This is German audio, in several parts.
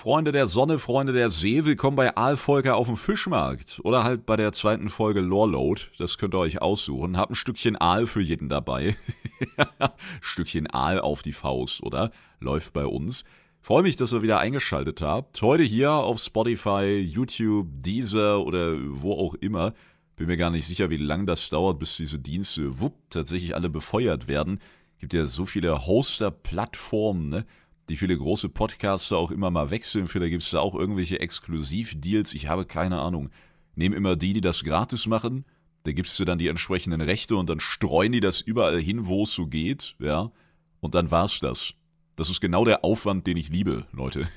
Freunde der Sonne, Freunde der See, willkommen bei Aalvolker auf dem Fischmarkt. Oder halt bei der zweiten Folge Loreload. Das könnt ihr euch aussuchen. Hab ein Stückchen Aal für jeden dabei. Stückchen Aal auf die Faust, oder? Läuft bei uns. Freue mich, dass ihr wieder eingeschaltet habt. Heute hier auf Spotify, YouTube, Deezer oder wo auch immer. Bin mir gar nicht sicher, wie lange das dauert, bis diese Dienste, wupp, tatsächlich alle befeuert werden. Gibt ja so viele Hoster-Plattformen, ne? Die viele große Podcaster auch immer mal wechseln. Vielleicht gibt es da auch irgendwelche Exklusivdeals. Ich habe keine Ahnung. Nehmen immer die, die das gratis machen. Da gibst du dann die entsprechenden Rechte und dann streuen die das überall hin, wo es so geht. Ja. Und dann war's das. Das ist genau der Aufwand, den ich liebe, Leute.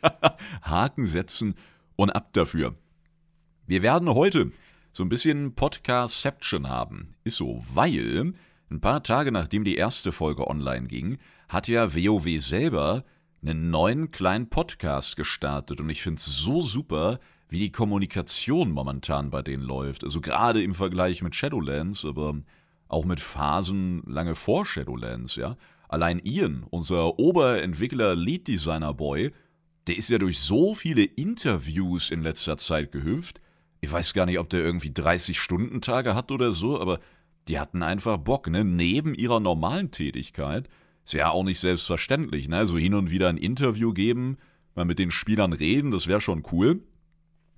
Haken setzen und ab dafür. Wir werden heute so ein bisschen Podcastception haben. Ist so, weil ein paar Tage nachdem die erste Folge online ging, hat ja WoW selber einen neuen kleinen Podcast gestartet und ich finde es so super, wie die Kommunikation momentan bei denen läuft. Also gerade im Vergleich mit Shadowlands, aber auch mit Phasen lange vor Shadowlands, ja. Allein Ian, unser Oberentwickler Lead Designer Boy, der ist ja durch so viele Interviews in letzter Zeit gehüpft. Ich weiß gar nicht, ob der irgendwie 30-Stunden-Tage hat oder so, aber die hatten einfach Bock, ne? Neben ihrer normalen Tätigkeit ist ja auch nicht selbstverständlich, ne? So hin und wieder ein Interview geben, mal mit den Spielern reden, das wäre schon cool.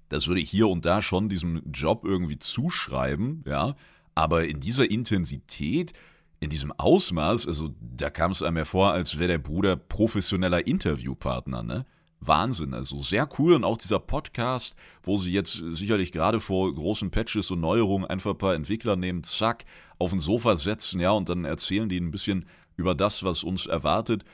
Das würde ich hier und da schon diesem Job irgendwie zuschreiben, ja. Aber in dieser Intensität, in diesem Ausmaß, also da kam es einem ja vor, als wäre der Bruder professioneller Interviewpartner, ne? Wahnsinn, also sehr cool und auch dieser Podcast, wo sie jetzt sicherlich gerade vor großen Patches und Neuerungen einfach ein paar Entwickler nehmen, zack, auf ein Sofa setzen, ja, und dann erzählen die ein bisschen über das, was uns erwartet.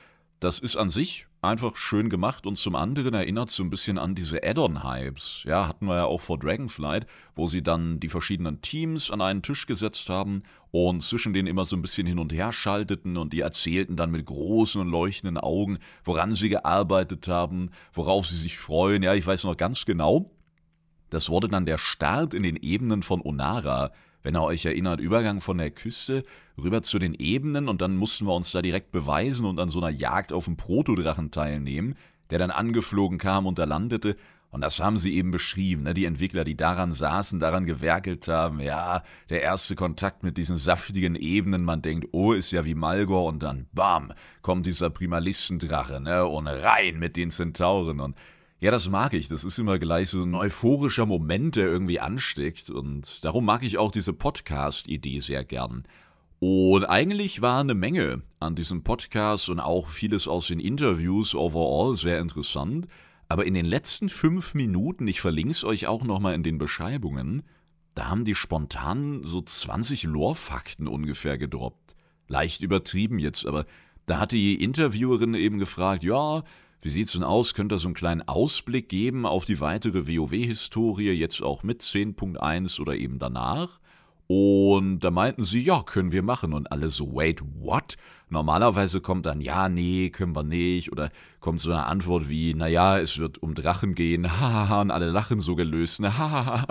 Das ist an sich einfach schön gemacht und zum anderen erinnert so ein bisschen an diese Add-on-Hypes. Ja, hatten wir ja auch vor Dragonflight, wo sie dann die verschiedenen Teams an einen Tisch gesetzt haben und zwischen denen immer so ein bisschen hin und her schalteten und die erzählten dann mit großen und leuchtenden Augen, woran sie gearbeitet haben, worauf sie sich freuen. Ja, ich weiß noch ganz genau. Das wurde dann der Start in den Ebenen von Onara, wenn ihr euch erinnert, Übergang von der Küste rüber zu den Ebenen und dann mussten wir uns da direkt beweisen und an so einer Jagd auf den Protodrachen teilnehmen, der dann angeflogen kam und da landete. Und das haben sie eben beschrieben, ne? die Entwickler, die daran saßen, daran gewerkelt haben. Ja, der erste Kontakt mit diesen saftigen Ebenen, man denkt, oh, ist ja wie Malgor und dann, bam, kommt dieser Primalistendrache, ne, und rein mit den Zentauren und ja, das mag ich. Das ist immer gleich so ein euphorischer Moment, der irgendwie ansteckt. Und darum mag ich auch diese Podcast-Idee sehr gern. Und eigentlich war eine Menge an diesem Podcast und auch vieles aus den Interviews overall sehr interessant. Aber in den letzten fünf Minuten, ich verlinke es euch auch nochmal in den Beschreibungen, da haben die spontan so 20 Lore-Fakten ungefähr gedroppt. Leicht übertrieben jetzt, aber da hat die Interviewerin eben gefragt, ja, wie sieht's denn aus? Könnt ihr so einen kleinen Ausblick geben auf die weitere WoW-Historie, jetzt auch mit 10.1 oder eben danach? Und da meinten sie, ja, können wir machen. Und alle so, wait, what? Normalerweise kommt dann, ja, nee, können wir nicht. Oder kommt so eine Antwort wie, naja, es wird um Drachen gehen. Hahaha, und alle lachen so gelöst. Ne? Hahaha.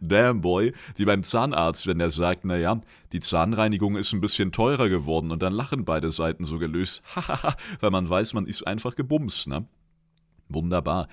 Damn boy, wie beim Zahnarzt, wenn er sagt, naja, die Zahnreinigung ist ein bisschen teurer geworden und dann lachen beide Seiten so gelöst, hahaha, weil man weiß, man ist einfach gebumst, ne? Wunderbar.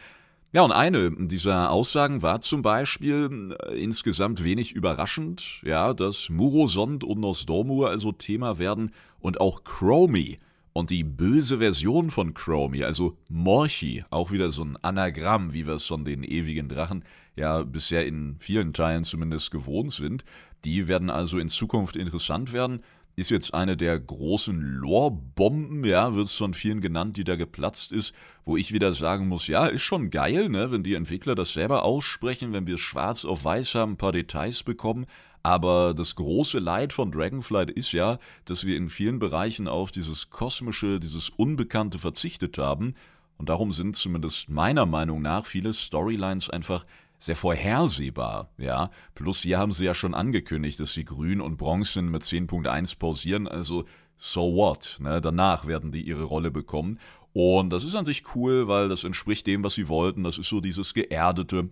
Ja, und eine dieser Aussagen war zum Beispiel äh, insgesamt wenig überraschend, ja, dass Murosond und Nosdormur also Thema werden und auch Chromie und die böse Version von Chromie, also Morchi, auch wieder so ein Anagramm, wie wir es von den ewigen Drachen ja bisher in vielen Teilen zumindest gewohnt sind. Die werden also in Zukunft interessant werden. Ist jetzt eine der großen Lore-Bomben, ja, wird es von vielen genannt, die da geplatzt ist, wo ich wieder sagen muss, ja, ist schon geil, ne, wenn die Entwickler das selber aussprechen, wenn wir schwarz auf weiß haben, ein paar Details bekommen, aber das große Leid von Dragonflight ist ja, dass wir in vielen Bereichen auf dieses Kosmische, dieses Unbekannte verzichtet haben. Und darum sind zumindest meiner Meinung nach viele Storylines einfach sehr vorhersehbar, ja. Plus hier haben sie ja schon angekündigt, dass sie Grün und Bronzen mit 10.1 pausieren, also so what, ne? Danach werden die ihre Rolle bekommen. Und das ist an sich cool, weil das entspricht dem, was sie wollten. Das ist so dieses geerdete,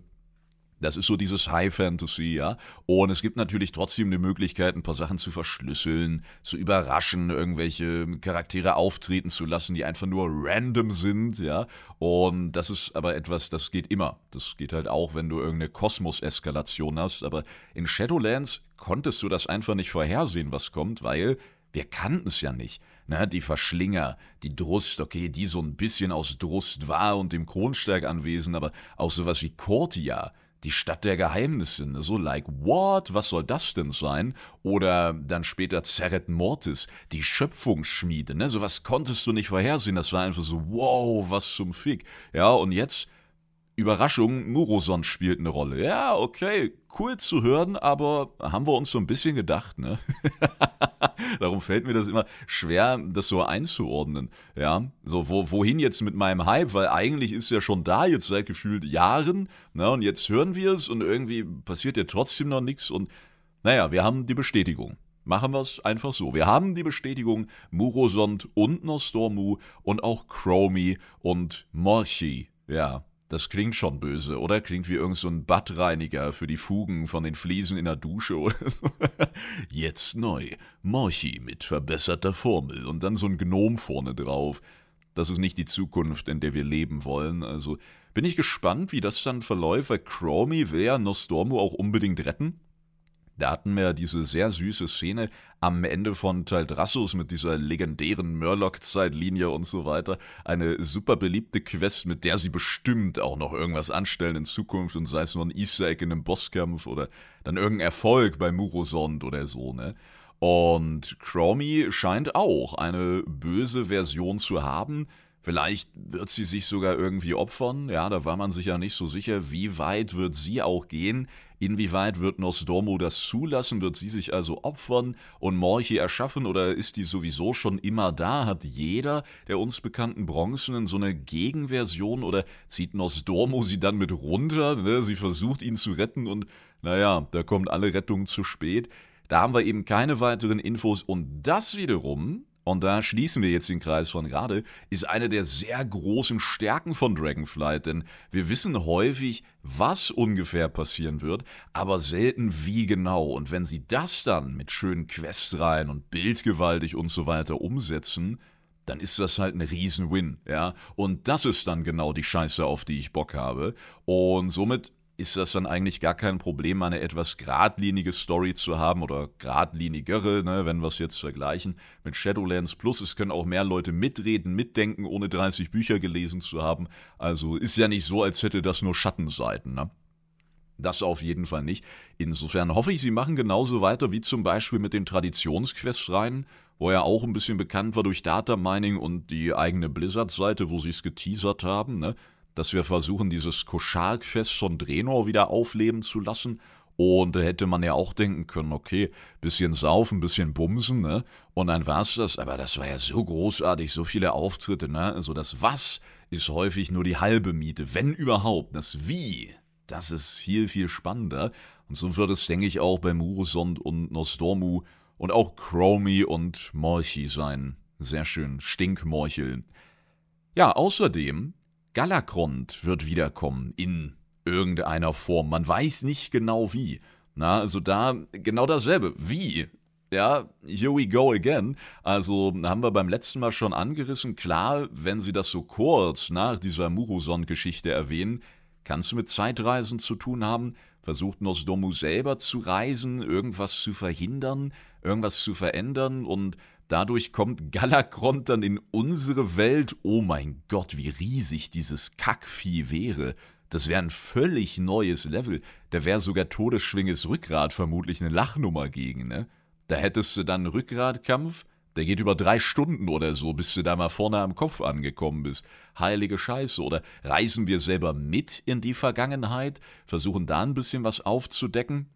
Das ist so dieses High Fantasy, ja. Und es gibt natürlich trotzdem eine Möglichkeit, ein paar Sachen zu verschlüsseln, zu überraschen, irgendwelche Charaktere auftreten zu lassen, die einfach nur random sind, ja. Und das ist aber etwas, das geht immer. Das geht halt auch, wenn du irgendeine Kosmos-Eskalation hast. Aber in Shadowlands konntest du das einfach nicht vorhersehen, was kommt, weil wir kannten es ja nicht. Na, die Verschlinger, die Drust, okay, die so ein bisschen aus Drust war und dem Kronsteig anwesend, aber auch sowas wie Kortia, die Stadt der Geheimnisse, ne? so like, what, was soll das denn sein? Oder dann später Zeret Mortis, die Schöpfungsschmiede, ne, sowas konntest du nicht vorhersehen, das war einfach so, wow, was zum Fick. Ja, und jetzt Überraschung, Muroson spielt eine Rolle. Ja, okay, cool zu hören, aber haben wir uns so ein bisschen gedacht, ne? Darum fällt mir das immer schwer, das so einzuordnen. Ja, so, wo, wohin jetzt mit meinem Hype? Weil eigentlich ist er schon da, jetzt seit gefühlt Jahren, ne? Und jetzt hören wir es und irgendwie passiert ja trotzdem noch nichts und naja, wir haben die Bestätigung. Machen wir es einfach so. Wir haben die Bestätigung Murosond und Nostormu und auch Chromie und Morchi. Ja, das klingt schon böse, oder? Klingt wie irgendein so Badreiniger für die Fugen von den Fliesen in der Dusche oder so. Jetzt neu. Morchi mit verbesserter Formel und dann so ein Gnom vorne drauf. Das ist nicht die Zukunft, in der wir leben wollen. Also bin ich gespannt, wie das dann verläuft, weil Chromie will ja Nostormu auch unbedingt retten. Da hatten wir diese sehr süße Szene am Ende von Teil Drassus mit dieser legendären Murloc-Zeitlinie und so weiter. Eine super beliebte Quest, mit der sie bestimmt auch noch irgendwas anstellen in Zukunft und sei es nur ein Easter Egg in einem Bosskampf oder dann irgendein Erfolg bei Murosond oder so, ne? Und Chromie scheint auch eine böse Version zu haben, Vielleicht wird sie sich sogar irgendwie opfern, ja, da war man sich ja nicht so sicher, wie weit wird sie auch gehen, inwieweit wird Nostormo das zulassen, wird sie sich also opfern und Morche erschaffen oder ist die sowieso schon immer da, hat jeder der uns bekannten Bronzenen so eine Gegenversion oder zieht Nostormo sie dann mit runter, ne? sie versucht ihn zu retten und naja, da kommt alle Rettung zu spät. Da haben wir eben keine weiteren Infos und das wiederum und da schließen wir jetzt den Kreis von gerade, ist eine der sehr großen Stärken von Dragonflight, denn wir wissen häufig, was ungefähr passieren wird, aber selten wie genau. Und wenn sie das dann mit schönen Questreihen und bildgewaltig und so weiter umsetzen, dann ist das halt ein Riesen-Win, ja. Und das ist dann genau die Scheiße, auf die ich Bock habe. Und somit ist das dann eigentlich gar kein Problem, eine etwas geradlinige Story zu haben oder geradlinigere, ne, wenn wir es jetzt vergleichen mit Shadowlands Plus. Es können auch mehr Leute mitreden, mitdenken, ohne 30 Bücher gelesen zu haben. Also ist ja nicht so, als hätte das nur Schattenseiten. Ne? Das auf jeden Fall nicht. Insofern hoffe ich, sie machen genauso weiter wie zum Beispiel mit den Traditionsquests rein, wo er auch ein bisschen bekannt war durch Data Mining und die eigene Blizzard-Seite, wo sie es geteasert haben. Ne? Dass wir versuchen, dieses Koschalk-Fest von Drenor wieder aufleben zu lassen. Und da hätte man ja auch denken können, okay, bisschen saufen, bisschen bumsen, ne? Und dann war's das. Aber das war ja so großartig, so viele Auftritte, ne? Also das Was ist häufig nur die halbe Miete, wenn überhaupt. Das Wie, das ist viel, viel spannender. Und so wird es, denke ich, auch bei Murusond und Nostormu und auch Chromie und Morchi sein. Sehr schön, Stinkmorcheln. Ja, außerdem Galakrond wird wiederkommen in irgendeiner Form. Man weiß nicht genau wie. Na, also da genau dasselbe. Wie? Ja, here we go again. Also haben wir beim letzten Mal schon angerissen. Klar, wenn sie das so kurz nach dieser Muruson-Geschichte erwähnen, kann es mit Zeitreisen zu tun haben. Versucht Nosdomu selber zu reisen, irgendwas zu verhindern, irgendwas zu verändern und Dadurch kommt Galakron dann in unsere Welt. Oh mein Gott, wie riesig dieses Kackvieh wäre. Das wäre ein völlig neues Level. Da wäre sogar Todesschwinges Rückgrat vermutlich eine Lachnummer gegen, ne? Da hättest du dann Rückgratkampf, der geht über drei Stunden oder so, bis du da mal vorne am Kopf angekommen bist. Heilige Scheiße. Oder reisen wir selber mit in die Vergangenheit, versuchen da ein bisschen was aufzudecken,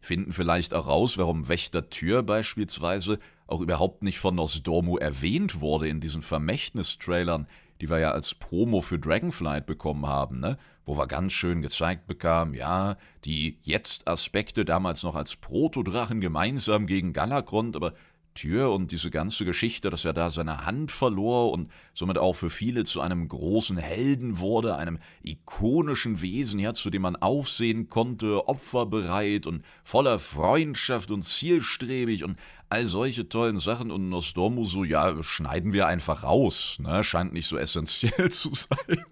finden vielleicht auch raus, warum Wächter Tür beispielsweise auch überhaupt nicht von Nosdormu erwähnt wurde in diesen Vermächtnis-Trailern, die wir ja als Promo für Dragonflight bekommen haben, ne? wo wir ganz schön gezeigt bekamen, ja, die Jetzt-Aspekte damals noch als Protodrachen gemeinsam gegen Galakrond, aber Tür und diese ganze Geschichte, dass er da seine Hand verlor und somit auch für viele zu einem großen Helden wurde, einem ikonischen Wesen, ja, zu dem man aufsehen konnte, opferbereit und voller Freundschaft und zielstrebig und all solche tollen Sachen. Und Nostormu so, ja, schneiden wir einfach raus, ne, scheint nicht so essentiell zu sein.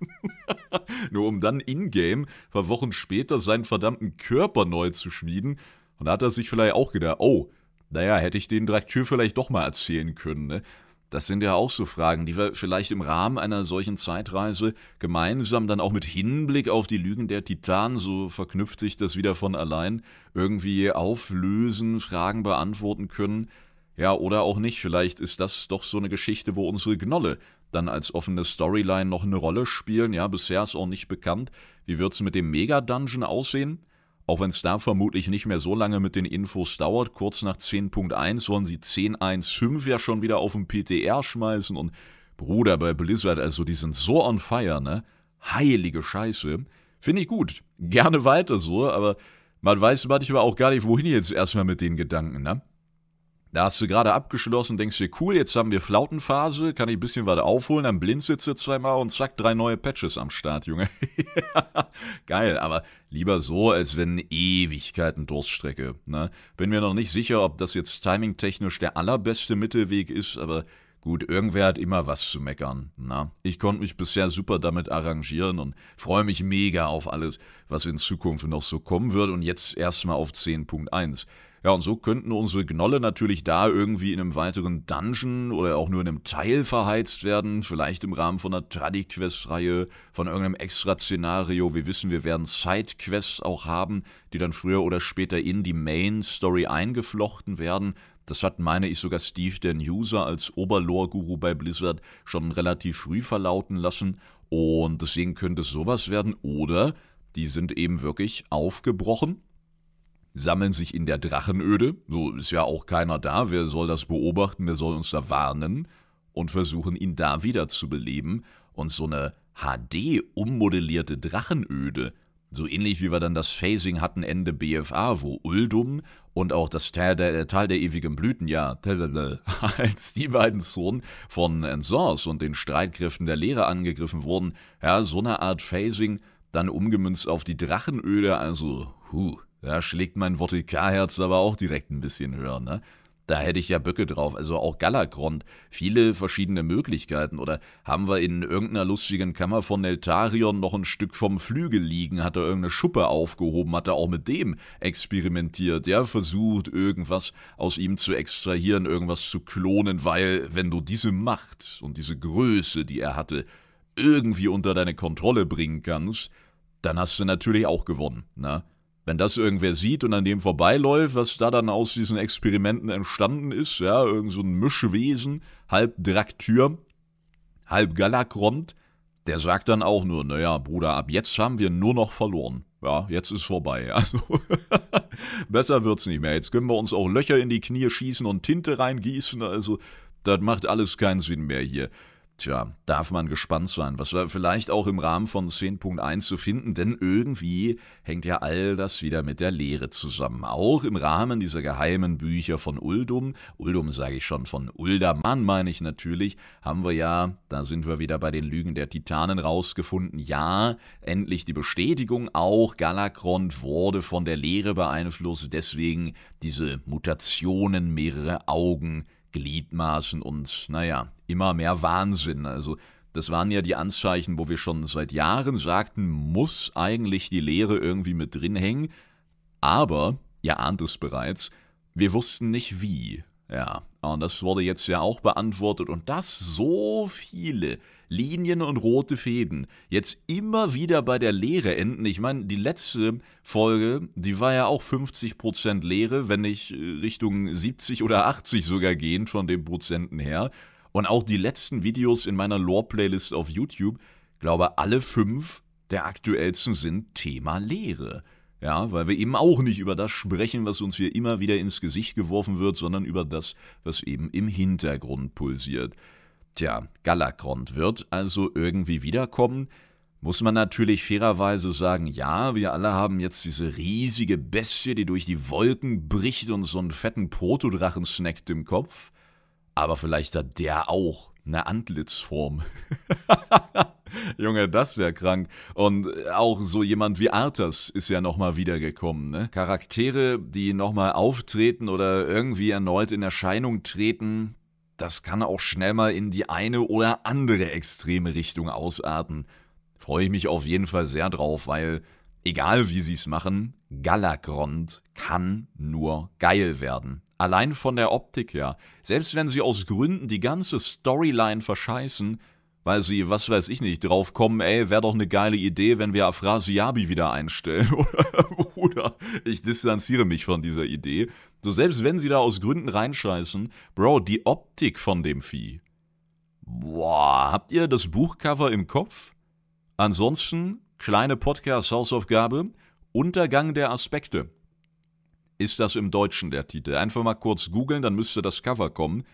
Nur um dann in-game, paar Wochen später, seinen verdammten Körper neu zu schmieden. Und da hat er sich vielleicht auch gedacht, oh, naja, hätte ich den Draktür vielleicht doch mal erzählen können, ne? Das sind ja auch so Fragen, die wir vielleicht im Rahmen einer solchen Zeitreise gemeinsam dann auch mit Hinblick auf die Lügen der Titanen, so verknüpft sich das wieder von allein, irgendwie auflösen, Fragen beantworten können. Ja, oder auch nicht. Vielleicht ist das doch so eine Geschichte, wo unsere Gnolle dann als offene Storyline noch eine Rolle spielen. Ja, bisher ist auch nicht bekannt. Wie wird's mit dem Mega-Dungeon aussehen? Auch wenn es da vermutlich nicht mehr so lange mit den Infos dauert, kurz nach 10.1 sollen sie 10.1.5 ja schon wieder auf den PTR schmeißen und Bruder bei Blizzard, also die sind so on fire, ne? Heilige Scheiße. Finde ich gut. Gerne weiter so, aber man weiß manchmal auch gar nicht, wohin jetzt erstmal mit den Gedanken, ne? Da hast du gerade abgeschlossen, denkst dir, cool, jetzt haben wir Flautenphase, kann ich ein bisschen was aufholen, dann blindsitze zweimal und zack, drei neue Patches am Start, Junge. Geil, aber lieber so, als wenn Ewigkeiten Durststrecke. Ne? Bin mir noch nicht sicher, ob das jetzt timingtechnisch der allerbeste Mittelweg ist, aber gut, irgendwer hat immer was zu meckern. Na? Ich konnte mich bisher super damit arrangieren und freue mich mega auf alles, was in Zukunft noch so kommen wird und jetzt erstmal auf 10.1. Ja, und so könnten unsere Gnolle natürlich da irgendwie in einem weiteren Dungeon oder auch nur in einem Teil verheizt werden, vielleicht im Rahmen von einer Tradiquest-Reihe, von irgendeinem Extra-Szenario. Wir wissen, wir werden Sidequests auch haben, die dann früher oder später in die Main-Story eingeflochten werden. Das hat, meine ich, sogar Steve, der User, als Oberlore-Guru bei Blizzard schon relativ früh verlauten lassen. Und deswegen könnte es sowas werden. Oder die sind eben wirklich aufgebrochen sammeln sich in der Drachenöde, so ist ja auch keiner da, wer soll das beobachten, wer soll uns da warnen, und versuchen ihn da wieder zu beleben. Und so eine HD ummodellierte Drachenöde, so ähnlich wie wir dann das Phasing hatten Ende BFA, wo Uldum und auch das Tal der, der Tal der ewigen Blüten, ja, als die beiden Zonen von Ensors und den Streitkräften der Lehre angegriffen wurden, ja, so eine Art Phasing, dann umgemünzt auf die Drachenöde, also, huh, da schlägt mein Vortikarherz aber auch direkt ein bisschen höher, ne? Da hätte ich ja Böcke drauf, also auch Galakrond. Viele verschiedene Möglichkeiten. Oder haben wir in irgendeiner lustigen Kammer von Neltarion noch ein Stück vom Flügel liegen? Hat er irgendeine Schuppe aufgehoben? Hat er auch mit dem experimentiert? Ja, versucht, irgendwas aus ihm zu extrahieren, irgendwas zu klonen, weil, wenn du diese Macht und diese Größe, die er hatte, irgendwie unter deine Kontrolle bringen kannst, dann hast du natürlich auch gewonnen, ne? Wenn das irgendwer sieht und an dem vorbeiläuft, was da dann aus diesen Experimenten entstanden ist, ja, irgend so ein Mischwesen, halb Draktür, halb Galakrond, der sagt dann auch nur, naja, Bruder, ab jetzt haben wir nur noch verloren. Ja, jetzt ist vorbei. Also, besser wird's nicht mehr. Jetzt können wir uns auch Löcher in die Knie schießen und Tinte reingießen. Also, das macht alles keinen Sinn mehr hier. Tja, darf man gespannt sein, was wir vielleicht auch im Rahmen von 10.1 zu finden, denn irgendwie hängt ja all das wieder mit der Lehre zusammen. Auch im Rahmen dieser geheimen Bücher von Uldum, Uldum sage ich schon, von Uldaman meine ich natürlich, haben wir ja, da sind wir wieder bei den Lügen der Titanen rausgefunden, ja, endlich die Bestätigung, auch Galakrond wurde von der Lehre beeinflusst, deswegen diese Mutationen, mehrere Augen, Gliedmaßen und, naja, immer mehr Wahnsinn. Also, das waren ja die Anzeichen, wo wir schon seit Jahren sagten, muss eigentlich die Lehre irgendwie mit drin hängen. Aber, ihr ahnt es bereits, wir wussten nicht wie. Ja, und das wurde jetzt ja auch beantwortet und das so viele Linien und rote Fäden jetzt immer wieder bei der Lehre enden. Ich meine, die letzte Folge, die war ja auch 50% Lehre, wenn nicht äh, Richtung 70 oder 80 sogar gehend von den Prozenten her. Und auch die letzten Videos in meiner Lore-Playlist auf YouTube, glaube alle fünf der aktuellsten sind Thema Lehre. Ja, weil wir eben auch nicht über das sprechen, was uns hier immer wieder ins Gesicht geworfen wird, sondern über das, was eben im Hintergrund pulsiert. Tja, Galakrond wird also irgendwie wiederkommen. muss man natürlich fairerweise sagen, ja, wir alle haben jetzt diese riesige Bestie, die durch die Wolken bricht und so einen fetten Protodrachen snackt im Kopf. Aber vielleicht hat der auch eine Antlitzform. Junge, das wäre krank. Und auch so jemand wie Arthas ist ja nochmal wiedergekommen. Ne? Charaktere, die nochmal auftreten oder irgendwie erneut in Erscheinung treten, das kann auch schnell mal in die eine oder andere extreme Richtung ausarten. Freue ich mich auf jeden Fall sehr drauf, weil egal wie sie es machen, Galakrond kann nur geil werden. Allein von der Optik her. Selbst wenn sie aus Gründen die ganze Storyline verscheißen, weil sie, was weiß ich nicht, drauf kommen, ey, wäre doch eine geile Idee, wenn wir Afrasiabi wieder einstellen. Oder ich distanziere mich von dieser Idee. So, selbst wenn sie da aus Gründen reinscheißen, Bro, die Optik von dem Vieh. Boah, habt ihr das Buchcover im Kopf? Ansonsten, kleine Podcast-Hausaufgabe, Untergang der Aspekte. Ist das im Deutschen der Titel? Einfach mal kurz googeln, dann müsste das Cover kommen.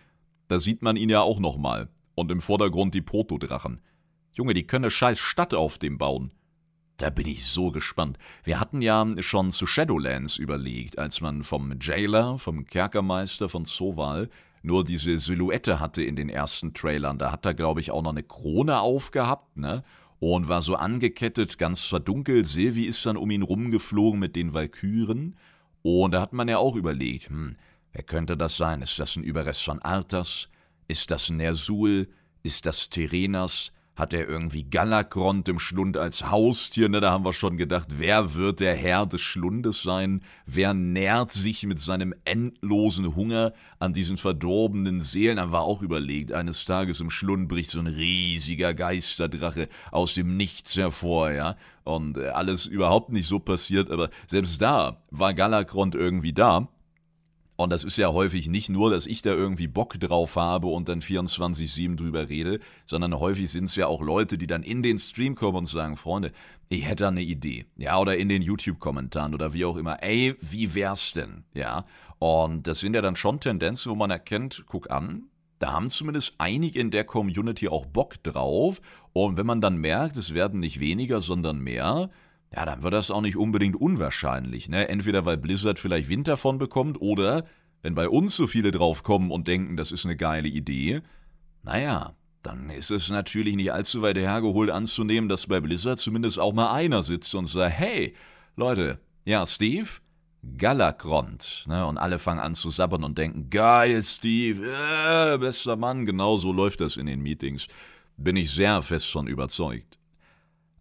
Da sieht man ihn ja auch nochmal. Und im Vordergrund die Protodrachen. Junge, die können eine scheiß Stadt auf dem bauen. Da bin ich so gespannt. Wir hatten ja schon zu Shadowlands überlegt, als man vom Jailer, vom Kerkermeister von Soval, nur diese Silhouette hatte in den ersten Trailern. Da hat er, glaube ich, auch noch eine Krone aufgehabt, ne? Und war so angekettet, ganz verdunkelt. Silvi ist dann um ihn rumgeflogen mit den Walküren. Und da hat man ja auch überlegt, hm, wer könnte das sein? Ist das ein Überrest von Arthas? Ist das Nersul? Ist das Terenas? Hat er irgendwie Galakrond im Schlund als Haustier? Ne, da haben wir schon gedacht, wer wird der Herr des Schlundes sein? Wer nährt sich mit seinem endlosen Hunger an diesen verdorbenen Seelen? Haben wir auch überlegt, eines Tages im Schlund bricht so ein riesiger Geisterdrache aus dem Nichts hervor, ja? Und äh, alles überhaupt nicht so passiert, aber selbst da war Galakrond irgendwie da. Und das ist ja häufig nicht nur, dass ich da irgendwie Bock drauf habe und dann 24-7 drüber rede, sondern häufig sind es ja auch Leute, die dann in den Stream kommen und sagen, Freunde, ich hätte da eine Idee. Ja, oder in den YouTube-Kommentaren oder wie auch immer. Ey, wie wär's denn? Ja. Und das sind ja dann schon Tendenzen, wo man erkennt, guck an, da haben zumindest einige in der Community auch Bock drauf. Und wenn man dann merkt, es werden nicht weniger, sondern mehr, ja, dann wird das auch nicht unbedingt unwahrscheinlich. Ne? Entweder weil Blizzard vielleicht Wind davon bekommt oder wenn bei uns so viele draufkommen und denken, das ist eine geile Idee, naja, dann ist es natürlich nicht allzu weit hergeholt anzunehmen, dass bei Blizzard zumindest auch mal einer sitzt und sagt, hey, Leute, ja, Steve, Galakrond. Ne? Und alle fangen an zu sabbern und denken, geil, Steve, äh, bester Mann, genau so läuft das in den Meetings. Bin ich sehr fest von überzeugt.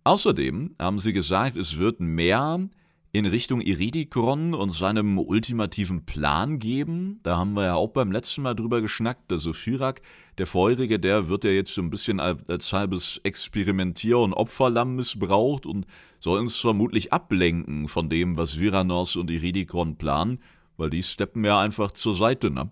Außerdem haben sie gesagt, es wird mehr in Richtung Iridikron und seinem ultimativen Plan geben. Da haben wir ja auch beim letzten Mal drüber geschnackt. Also Fyrak, der Feurige, der wird ja jetzt so ein bisschen als halbes Experimentier- und Opferlamm missbraucht und soll uns vermutlich ablenken von dem, was Viranos und Iridikron planen, weil die steppen ja einfach zur Seite, ne?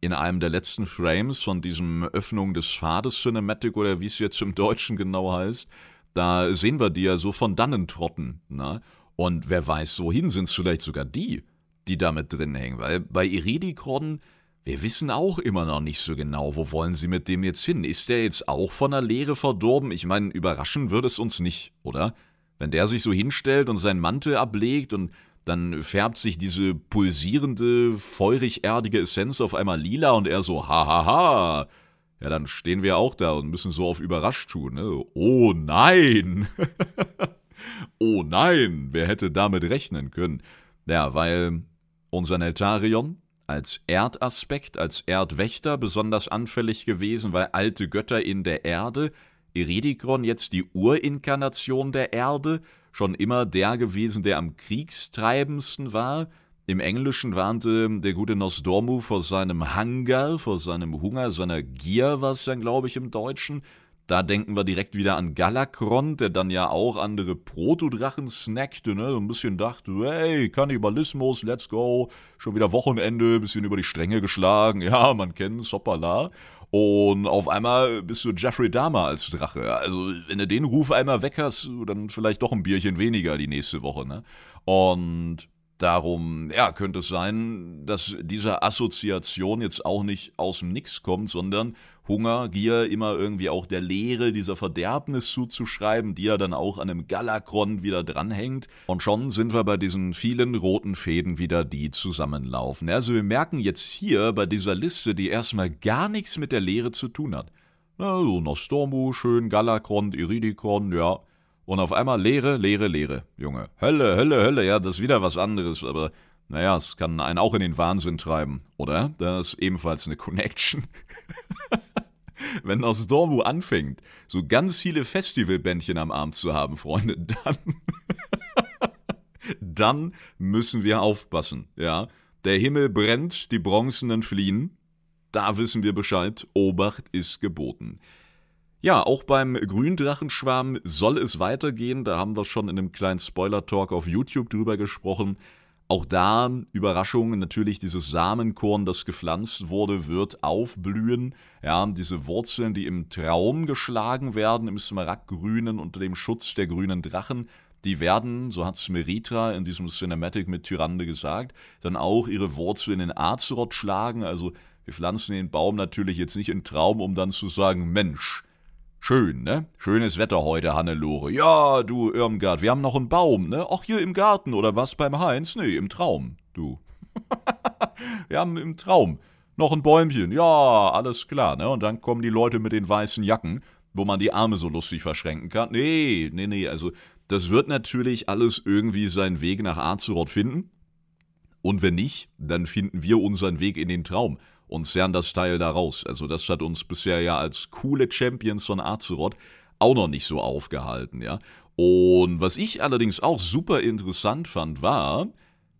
In einem der letzten Frames von diesem Öffnung des Pfades Cinematic oder wie es jetzt im Deutschen genau heißt, da sehen wir die ja so von dannen trotten. Ne? Und wer weiß, wohin sind es vielleicht sogar die, die damit drin hängen. Weil bei Iridikron, wir wissen auch immer noch nicht so genau, wo wollen sie mit dem jetzt hin. Ist der jetzt auch von der Leere verdorben? Ich meine, überraschen würde es uns nicht, oder? Wenn der sich so hinstellt und seinen Mantel ablegt und dann färbt sich diese pulsierende, feurig-erdige Essenz auf einmal lila und er so, hahaha, ha, ha, ja, dann stehen wir auch da und müssen so auf überrascht tun. Ne? Oh nein! oh nein! Wer hätte damit rechnen können? Ja, weil unser Neltarion als Erdaspekt, als Erdwächter besonders anfällig gewesen, weil alte Götter in der Erde, Eridikron jetzt die Urinkarnation der Erde, schon immer der gewesen, der am kriegstreibendsten war, im Englischen warnte der gute Nosdormu vor seinem Hunger, vor seinem Hunger, seiner Gier war es dann, glaube ich, im Deutschen. Da denken wir direkt wieder an Galakron, der dann ja auch andere Protodrachen snackte, ne? So ein bisschen dachte, hey, Kannibalismus, let's go. Schon wieder Wochenende, bisschen über die Stränge geschlagen. Ja, man kennt's, hoppala. Und auf einmal bist du Jeffrey Dahmer als Drache. Also, wenn du den Ruf einmal weg hast, dann vielleicht doch ein Bierchen weniger die nächste Woche, ne? Und Darum, ja, könnte es sein, dass diese Assoziation jetzt auch nicht aus dem Nix kommt, sondern Hunger, Gier immer irgendwie auch der Leere, dieser Verderbnis zuzuschreiben, die ja dann auch an einem Galakron wieder dranhängt. Und schon sind wir bei diesen vielen roten Fäden wieder, die zusammenlaufen. Also wir merken jetzt hier bei dieser Liste, die erstmal gar nichts mit der Leere zu tun hat. Na, so Nostormu, schön, Galakron, Iridikron, ja. Und auf einmal Leere, Leere, Leere, Junge. Hölle, Hölle, Hölle, ja, das ist wieder was anderes, aber naja, es kann einen auch in den Wahnsinn treiben, oder? Das ist ebenfalls eine Connection. Wenn Nostormu anfängt, so ganz viele Festivalbändchen am Arm zu haben, Freunde, dann. dann müssen wir aufpassen, ja? Der Himmel brennt, die Bronzenen fliehen. Da wissen wir Bescheid. Obacht ist geboten. Ja, auch beim Gründrachenschwarm soll es weitergehen. Da haben wir schon in einem kleinen Spoiler-Talk auf YouTube drüber gesprochen. Auch da, Überraschung, natürlich dieses Samenkorn, das gepflanzt wurde, wird aufblühen. Ja, diese Wurzeln, die im Traum geschlagen werden, im Smaragdgrünen unter dem Schutz der grünen Drachen, die werden, so hat Meritra in diesem Cinematic mit Tyrande gesagt, dann auch ihre Wurzeln in Azeroth schlagen. Also wir pflanzen den Baum natürlich jetzt nicht in Traum, um dann zu sagen, Mensch, Schön, ne? Schönes Wetter heute, Hannelore. Ja, du Irmgard, wir haben noch einen Baum, ne? Ach, hier im Garten oder was beim Heinz? Nee, im Traum, du. wir haben im Traum noch ein Bäumchen. Ja, alles klar, ne? Und dann kommen die Leute mit den weißen Jacken, wo man die Arme so lustig verschränken kann. Nee, nee, nee, also das wird natürlich alles irgendwie seinen Weg nach Azeroth finden. Und wenn nicht, dann finden wir unseren Weg in den Traum und zerren das Teil da raus. Also das hat uns bisher ja als coole Champions von Azeroth auch noch nicht so aufgehalten, ja. Und was ich allerdings auch super interessant fand, war,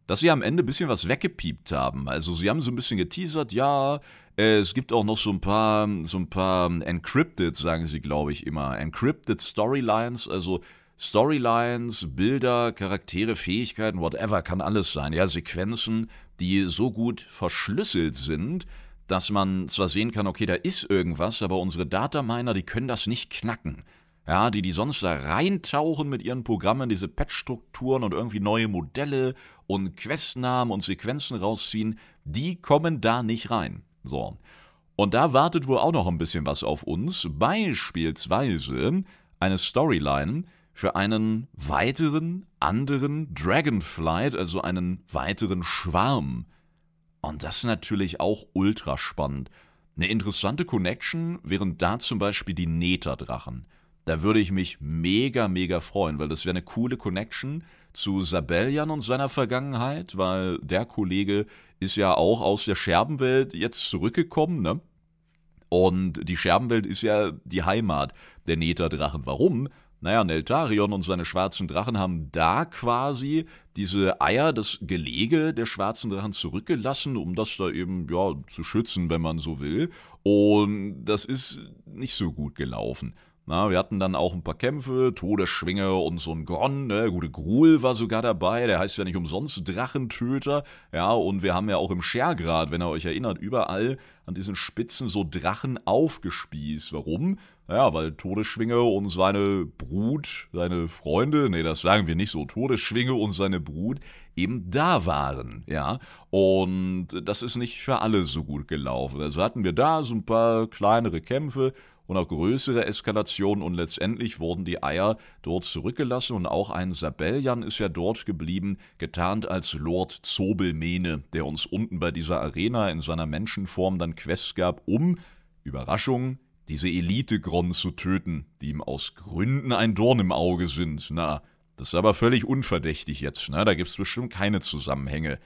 dass sie am Ende ein bisschen was weggepiept haben. Also sie haben so ein bisschen geteasert, ja, es gibt auch noch so ein paar, so ein paar encrypted, sagen sie, glaube ich, immer. Encrypted Storylines, also Storylines, Bilder, Charaktere, Fähigkeiten, whatever, kann alles sein. Ja, Sequenzen, die so gut verschlüsselt sind, dass man zwar sehen kann, okay, da ist irgendwas, aber unsere Dataminer, die können das nicht knacken. Ja, die, die sonst da reintauchen mit ihren Programmen, diese Patch-Strukturen und irgendwie neue Modelle und Questnamen und Sequenzen rausziehen, die kommen da nicht rein. So. Und da wartet wohl auch noch ein bisschen was auf uns. Beispielsweise eine Storyline, für einen weiteren, anderen Dragonflight, also einen weiteren Schwarm. Und das ist natürlich auch ultra spannend. Eine interessante Connection wären da zum Beispiel die Netherdrachen. Da würde ich mich mega, mega freuen, weil das wäre eine coole Connection zu Sabellian und seiner Vergangenheit, weil der Kollege ist ja auch aus der Scherbenwelt jetzt zurückgekommen, ne? Und die Scherbenwelt ist ja die Heimat der Netherdrachen. Warum? Naja, Neltarion und seine schwarzen Drachen haben da quasi diese Eier, das Gelege der schwarzen Drachen zurückgelassen, um das da eben, ja, zu schützen, wenn man so will. Und das ist nicht so gut gelaufen. Na, wir hatten dann auch ein paar Kämpfe, Todesschwinge und so ein Gron, ne? Gute Gruhl war sogar dabei, der heißt ja nicht umsonst Drachentöter. Ja, und wir haben ja auch im Schergrad, wenn ihr euch erinnert, überall an diesen Spitzen so Drachen aufgespießt. Warum? Ja, weil Todesschwinge und seine Brut, seine Freunde, nee, das sagen wir nicht so, Todesschwinge und seine Brut eben da waren, ja. Und das ist nicht für alle so gut gelaufen. Also hatten wir da so ein paar kleinere Kämpfe und auch größere Eskalationen und letztendlich wurden die Eier dort zurückgelassen und auch ein Sabellian ist ja dort geblieben, getarnt als Lord Zobelmene, der uns unten bei dieser Arena in seiner Menschenform dann Quests gab, um, Überraschung, diese Elite-Gron zu töten, die ihm aus Gründen ein Dorn im Auge sind. Na, das ist aber völlig unverdächtig jetzt, ne? Da gibt's bestimmt keine Zusammenhänge.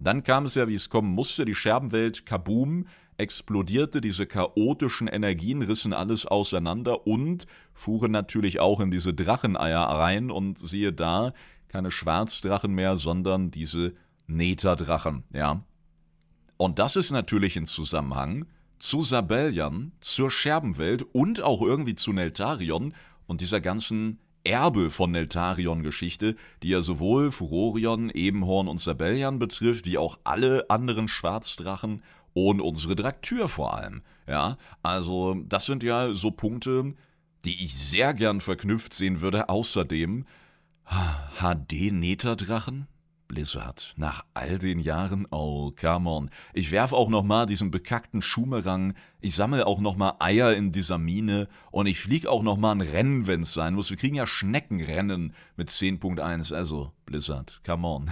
Dann kam es ja, wie es kommen musste, die Scherbenwelt, Kaboom, explodierte, diese chaotischen Energien rissen alles auseinander und fuhren natürlich auch in diese Dracheneier rein und siehe da, keine Schwarzdrachen mehr, sondern diese Netherdrachen, ja. Und das ist natürlich ein Zusammenhang zu Sabellian, zur Scherbenwelt und auch irgendwie zu Neltarion und dieser ganzen Erbe von Neltarion-Geschichte, die ja sowohl Furorion, Ebenhorn und Sabellian betrifft, wie auch alle anderen Schwarzdrachen und unsere Draktür vor allem. Ja, also das sind ja so Punkte, die ich sehr gern verknüpft sehen würde. Außerdem HD-Netherdrachen? Blizzard, nach all den Jahren, oh, come on. Ich werf auch noch mal diesen bekackten Schumerang, ich sammle auch noch mal Eier in dieser Mine und ich flieg auch noch mal ein Rennen, wenn's sein muss. Wir kriegen ja Schneckenrennen mit 10.1, also Blizzard, come on.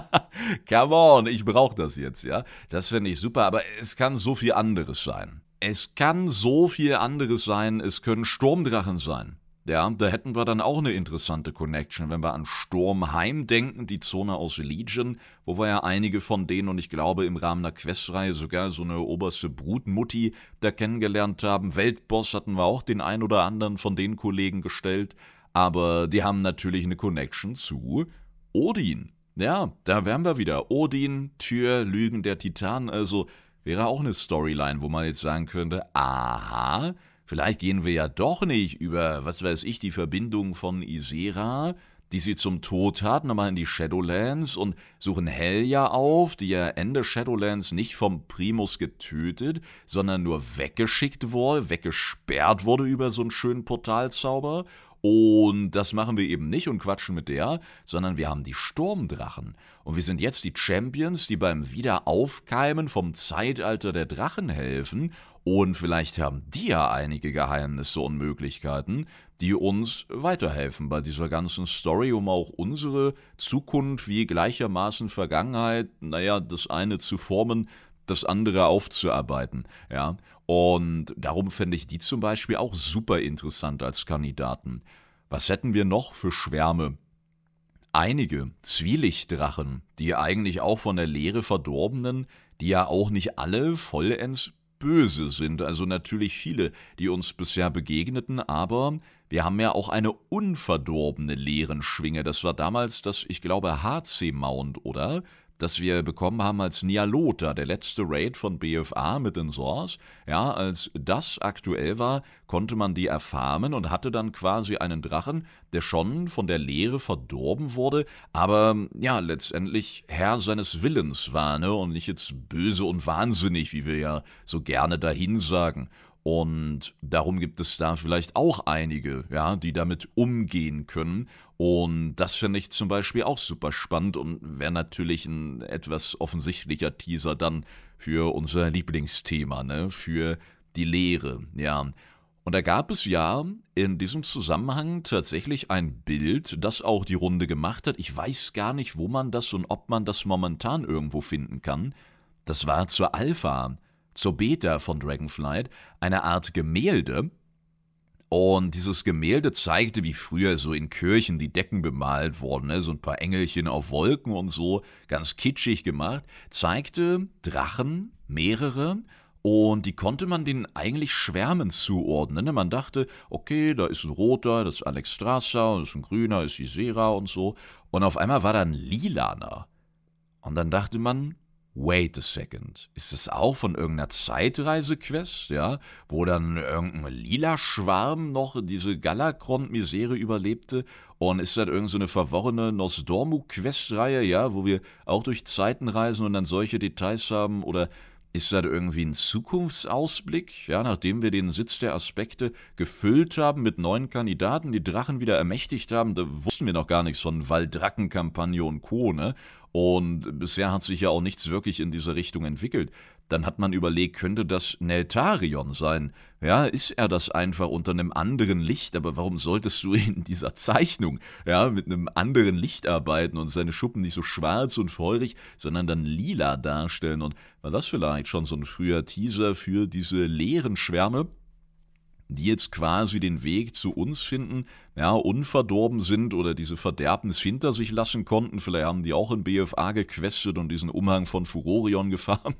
come on, ich brauch das jetzt, ja. Das finde ich super, aber es kann so viel anderes sein. Es kann so viel anderes sein, es können Sturmdrachen sein. Ja, da hätten wir dann auch eine interessante Connection, wenn wir an Sturmheim denken, die Zone aus Legion, wo wir ja einige von denen und ich glaube im Rahmen der Questreihe sogar so eine oberste Brutmutti da kennengelernt haben. Weltboss hatten wir auch den ein oder anderen von den Kollegen gestellt, aber die haben natürlich eine Connection zu Odin. Ja, da wären wir wieder. Odin, Tür, Lügen der Titan, also wäre auch eine Storyline, wo man jetzt sagen könnte, aha, Vielleicht gehen wir ja doch nicht über, was weiß ich, die Verbindung von Isera, die sie zum Tod hat, nochmal in die Shadowlands und suchen Helja auf, die ja Ende Shadowlands nicht vom Primus getötet, sondern nur weggeschickt wurde, weggesperrt wurde über so einen schönen Portalzauber. Und das machen wir eben nicht und quatschen mit der, sondern wir haben die Sturmdrachen. Und wir sind jetzt die Champions, die beim Wiederaufkeimen vom Zeitalter der Drachen helfen und vielleicht haben die ja einige Geheimnisse und Möglichkeiten, die uns weiterhelfen bei dieser ganzen Story, um auch unsere Zukunft wie gleichermaßen Vergangenheit, naja, das eine zu formen, das andere aufzuarbeiten, ja. Und darum fände ich die zum Beispiel auch super interessant als Kandidaten. Was hätten wir noch für Schwärme? Einige Zwielichtdrachen, die eigentlich auch von der Lehre verdorbenen, die ja auch nicht alle vollends böse sind. Also natürlich viele, die uns bisher begegneten, aber wir haben ja auch eine unverdorbene Leerenschwinge. Das war damals das, ich glaube, HC-Mount, oder? Das wir bekommen haben als Nialota, der letzte Raid von BFA mit den Source. Ja, als das aktuell war, konnte man die erfarmen und hatte dann quasi einen Drachen, der schon von der Leere verdorben wurde, aber ja, letztendlich Herr seines Willens war, ne, und nicht jetzt böse und wahnsinnig, wie wir ja so gerne dahin sagen. Und darum gibt es da vielleicht auch einige, ja, die damit umgehen können. Und das finde ich zum Beispiel auch super spannend und wäre natürlich ein etwas offensichtlicher Teaser dann für unser Lieblingsthema, ne, für die Lehre, ja. Und da gab es ja in diesem Zusammenhang tatsächlich ein Bild, das auch die Runde gemacht hat. Ich weiß gar nicht, wo man das und ob man das momentan irgendwo finden kann. Das war zur Alpha zur Beta von Dragonflight eine Art Gemälde. Und dieses Gemälde zeigte, wie früher so in Kirchen die Decken bemalt wurden, ne? so ein paar Engelchen auf Wolken und so, ganz kitschig gemacht, zeigte Drachen, mehrere, und die konnte man den eigentlich Schwärmen zuordnen. Ne? Man dachte, okay, da ist ein roter, das ist Alex Strasser, das ist ein grüner, das ist Isera und so. Und auf einmal war da ein lilaner. Und dann dachte man, wait a second, ist es auch von irgendeiner Zeitreisequest, ja, wo dann irgendein lila Schwarm noch diese Galakrond-Misere überlebte und ist das irgendeine so verworrene Nosdormu-Questreihe, ja, wo wir auch durch Zeiten reisen und dann solche Details haben oder ist das irgendwie ein Zukunftsausblick, ja, nachdem wir den Sitz der Aspekte gefüllt haben mit neuen Kandidaten, die Drachen wieder ermächtigt haben, da wussten wir noch gar nichts von Waldrackenkampagne und Co., ne? Und bisher hat sich ja auch nichts wirklich in diese Richtung entwickelt. Dann hat man überlegt, könnte das Neltarion sein? Ja, ist er das einfach unter einem anderen Licht? Aber warum solltest du in dieser Zeichnung, ja, mit einem anderen Licht arbeiten und seine Schuppen nicht so schwarz und feurig, sondern dann lila darstellen? Und war das vielleicht schon so ein früher Teaser für diese leeren Schwärme? Die jetzt quasi den Weg zu uns finden, ja, unverdorben sind oder diese Verderbnis hinter sich lassen konnten. Vielleicht haben die auch in BFA gequestet und diesen Umhang von Furorion gefahren.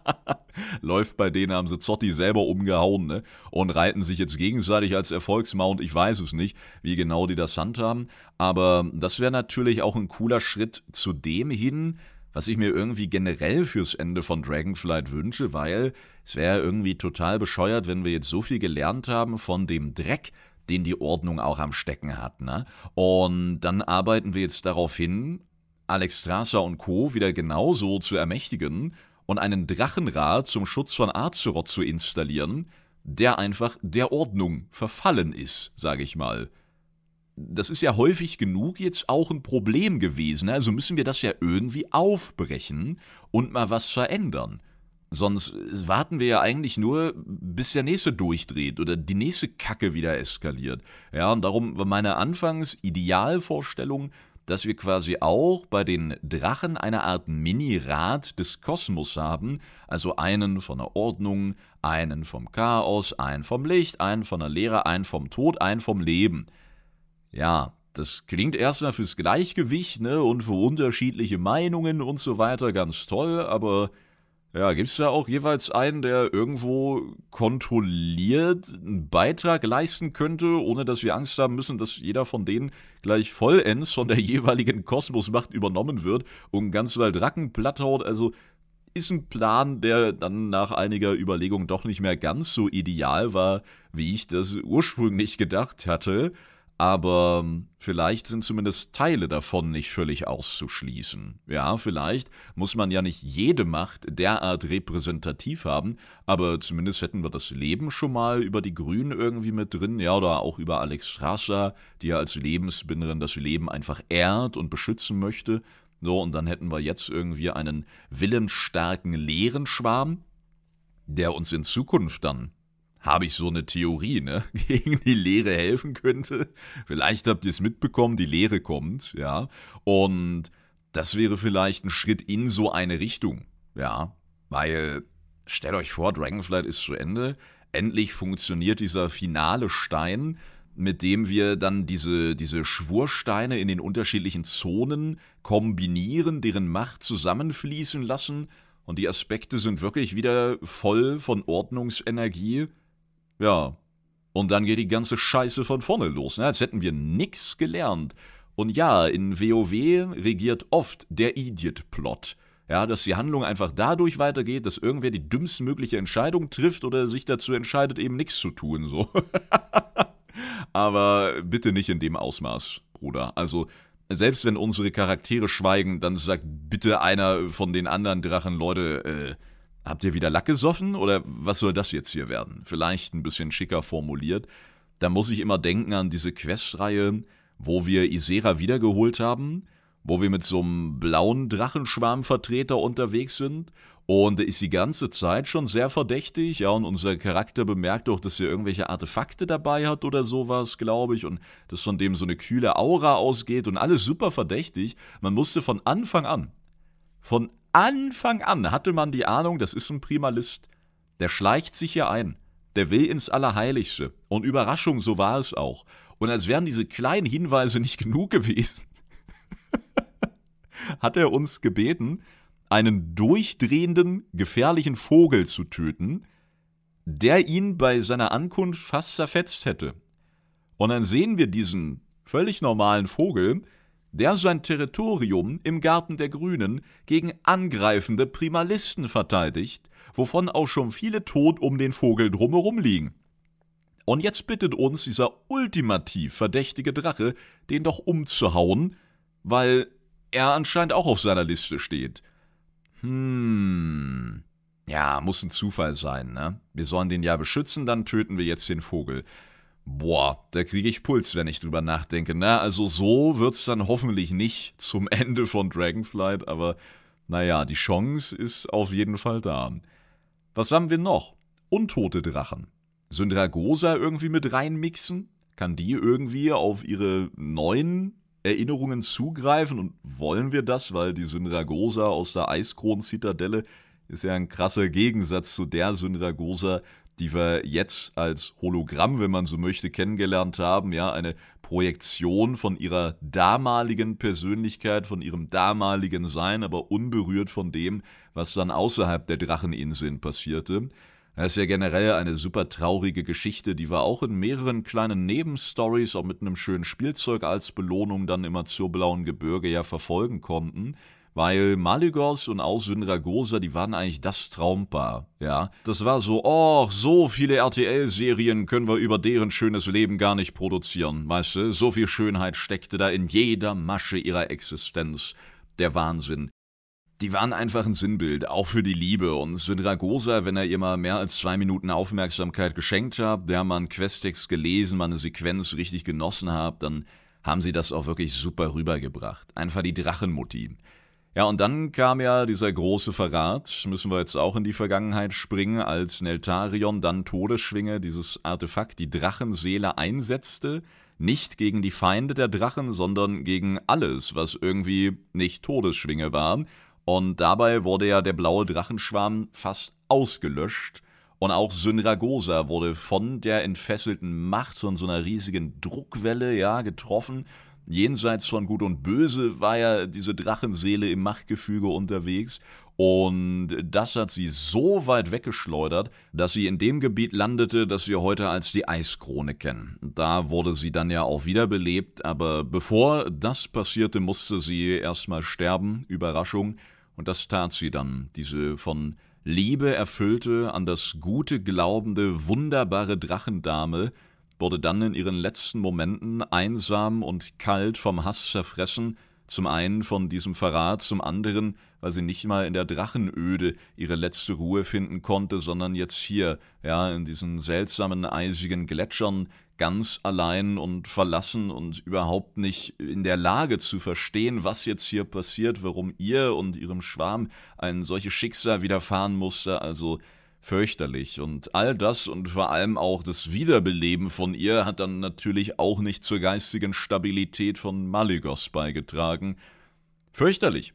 Läuft bei denen, haben sie Zotti selber umgehauen, ne? Und reiten sich jetzt gegenseitig als Erfolgsmount. Ich weiß es nicht, wie genau die das handhaben. Aber das wäre natürlich auch ein cooler Schritt zu dem hin, was ich mir irgendwie generell fürs Ende von Dragonflight wünsche, weil es wäre irgendwie total bescheuert, wenn wir jetzt so viel gelernt haben von dem Dreck, den die Ordnung auch am Stecken hat. Ne? Und dann arbeiten wir jetzt darauf hin, Alex Strasser und Co. wieder genauso zu ermächtigen und einen Drachenrat zum Schutz von Azeroth zu installieren, der einfach der Ordnung verfallen ist, sage ich mal. Das ist ja häufig genug jetzt auch ein Problem gewesen. Also müssen wir das ja irgendwie aufbrechen und mal was verändern. Sonst warten wir ja eigentlich nur, bis der nächste durchdreht oder die nächste Kacke wieder eskaliert. Ja, und darum war meine Anfangs-Idealvorstellung, dass wir quasi auch bei den Drachen eine Art Mini-Rat des Kosmos haben, also einen von der Ordnung, einen vom Chaos, einen vom Licht, einen von der Leere, einen vom Tod, einen vom Leben. Ja, das klingt erstmal fürs Gleichgewicht ne, und für unterschiedliche Meinungen und so weiter ganz toll, aber ja, gibt es da auch jeweils einen, der irgendwo kontrolliert einen Beitrag leisten könnte, ohne dass wir Angst haben müssen, dass jeder von denen gleich vollends von der jeweiligen Kosmosmacht übernommen wird und ganz Welt Racken platthaut? Also ist ein Plan, der dann nach einiger Überlegung doch nicht mehr ganz so ideal war, wie ich das ursprünglich gedacht hatte aber ähm, vielleicht sind zumindest Teile davon nicht völlig auszuschließen. Ja, vielleicht muss man ja nicht jede Macht derart repräsentativ haben, aber zumindest hätten wir das Leben schon mal über die Grünen irgendwie mit drin, ja, oder auch über Alex Strasser, die ja als Lebensbinderin das Leben einfach ehrt und beschützen möchte. So, und dann hätten wir jetzt irgendwie einen willensstarken leeren Schwarm, der uns in Zukunft dann habe ich so eine Theorie, ne, gegen die Lehre helfen könnte. Vielleicht habt ihr es mitbekommen, die Lehre kommt, ja. Und das wäre vielleicht ein Schritt in so eine Richtung, ja. Weil, stellt euch vor, Dragonflight ist zu Ende. Endlich funktioniert dieser finale Stein, mit dem wir dann diese, diese Schwursteine in den unterschiedlichen Zonen kombinieren, deren Macht zusammenfließen lassen. Und die Aspekte sind wirklich wieder voll von Ordnungsenergie ja. Und dann geht die ganze Scheiße von vorne los, ne? als hätten wir nix gelernt. Und ja, in WoW regiert oft der Idiot-Plot. Ja, dass die Handlung einfach dadurch weitergeht, dass irgendwer die dümmstmögliche Entscheidung trifft oder sich dazu entscheidet, eben nichts zu tun, so. Aber bitte nicht in dem Ausmaß, Bruder. Also, selbst wenn unsere Charaktere schweigen, dann sagt bitte einer von den anderen Drachen, Leute, äh, Habt ihr wieder Lack gesoffen oder was soll das jetzt hier werden? Vielleicht ein bisschen schicker formuliert. Da muss ich immer denken an diese Questreihe, wo wir Isera wiedergeholt haben, wo wir mit so einem blauen Drachenschwarmvertreter unterwegs sind und der ist die ganze Zeit schon sehr verdächtig, ja, und unser Charakter bemerkt auch, dass er irgendwelche Artefakte dabei hat oder sowas, glaube ich, und dass von dem so eine kühle Aura ausgeht und alles super verdächtig. Man musste von Anfang an, von Anfang an hatte man die Ahnung, das ist ein Primalist. Der schleicht sich hier ein. Der will ins Allerheiligste. Und Überraschung, so war es auch. Und als wären diese kleinen Hinweise nicht genug gewesen, hat er uns gebeten, einen durchdrehenden, gefährlichen Vogel zu töten, der ihn bei seiner Ankunft fast zerfetzt hätte. Und dann sehen wir diesen völlig normalen Vogel, der sein Territorium im Garten der Grünen gegen angreifende Primalisten verteidigt, wovon auch schon viele tot um den Vogel drumherum liegen. Und jetzt bittet uns dieser ultimativ verdächtige Drache, den doch umzuhauen, weil er anscheinend auch auf seiner Liste steht. Hm. Ja, muss ein Zufall sein, ne? Wir sollen den ja beschützen, dann töten wir jetzt den Vogel. Boah, da kriege ich Puls, wenn ich drüber nachdenke. Na, also so wird's dann hoffentlich nicht zum Ende von Dragonflight, aber naja, die Chance ist auf jeden Fall da. Was haben wir noch? Untote Drachen. Syndragosa irgendwie mit reinmixen? Kann die irgendwie auf ihre neuen Erinnerungen zugreifen? Und wollen wir das? Weil die Syndragosa aus der Eiskronen-Zitadelle ist ja ein krasser Gegensatz zu der Syndragosa, die wir jetzt als Hologramm, wenn man so möchte, kennengelernt haben, ja, eine Projektion von ihrer damaligen Persönlichkeit, von ihrem damaligen Sein, aber unberührt von dem, was dann außerhalb der Dracheninseln passierte. Das ist ja generell eine super traurige Geschichte, die wir auch in mehreren kleinen Nebenstories, auch mit einem schönen Spielzeug als Belohnung dann immer zur blauen Gebirge ja verfolgen konnten weil Maligos und auch Syndragosa, die waren eigentlich das Traumpaar, ja. Das war so, oh, so viele RTL-Serien können wir über deren schönes Leben gar nicht produzieren, weißt du? So viel Schönheit steckte da in jeder Masche ihrer Existenz. Der Wahnsinn. Die waren einfach ein Sinnbild, auch für die Liebe. Und Syndragosa, wenn er ihr mal mehr als zwei Minuten Aufmerksamkeit geschenkt hat, der einen Questtext gelesen, mal eine Sequenz richtig genossen hat, dann haben sie das auch wirklich super rübergebracht. Einfach die Drachenmutti. Ja, und dann kam ja dieser große Verrat, müssen wir jetzt auch in die Vergangenheit springen, als Neltarion dann Todesschwinge, dieses Artefakt, die Drachenseele einsetzte, nicht gegen die Feinde der Drachen, sondern gegen alles, was irgendwie nicht Todesschwinge war. Und dabei wurde ja der blaue Drachenschwarm fast ausgelöscht. Und auch Synragosa wurde von der entfesselten Macht, von so einer riesigen Druckwelle, ja, getroffen jenseits von Gut und Böse war ja diese Drachenseele im Machtgefüge unterwegs. Und das hat sie so weit weggeschleudert, dass sie in dem Gebiet landete, das wir heute als die Eiskrone kennen. Da wurde sie dann ja auch wiederbelebt, aber bevor das passierte, musste sie erstmal sterben, Überraschung, und das tat sie dann, diese von Liebe erfüllte, an das Gute glaubende, wunderbare Drachendame, wurde dann in ihren letzten Momenten einsam und kalt vom Hass zerfressen, zum einen von diesem Verrat, zum anderen, weil sie nicht mal in der Drachenöde ihre letzte Ruhe finden konnte, sondern jetzt hier, ja, in diesen seltsamen eisigen Gletschern, ganz allein und verlassen und überhaupt nicht in der Lage zu verstehen, was jetzt hier passiert, warum ihr und ihrem Schwarm ein solches Schicksal widerfahren musste, also fürchterlich. Und all das und vor allem auch das Wiederbeleben von ihr hat dann natürlich auch nicht zur geistigen Stabilität von Malygos beigetragen. Fürchterlich.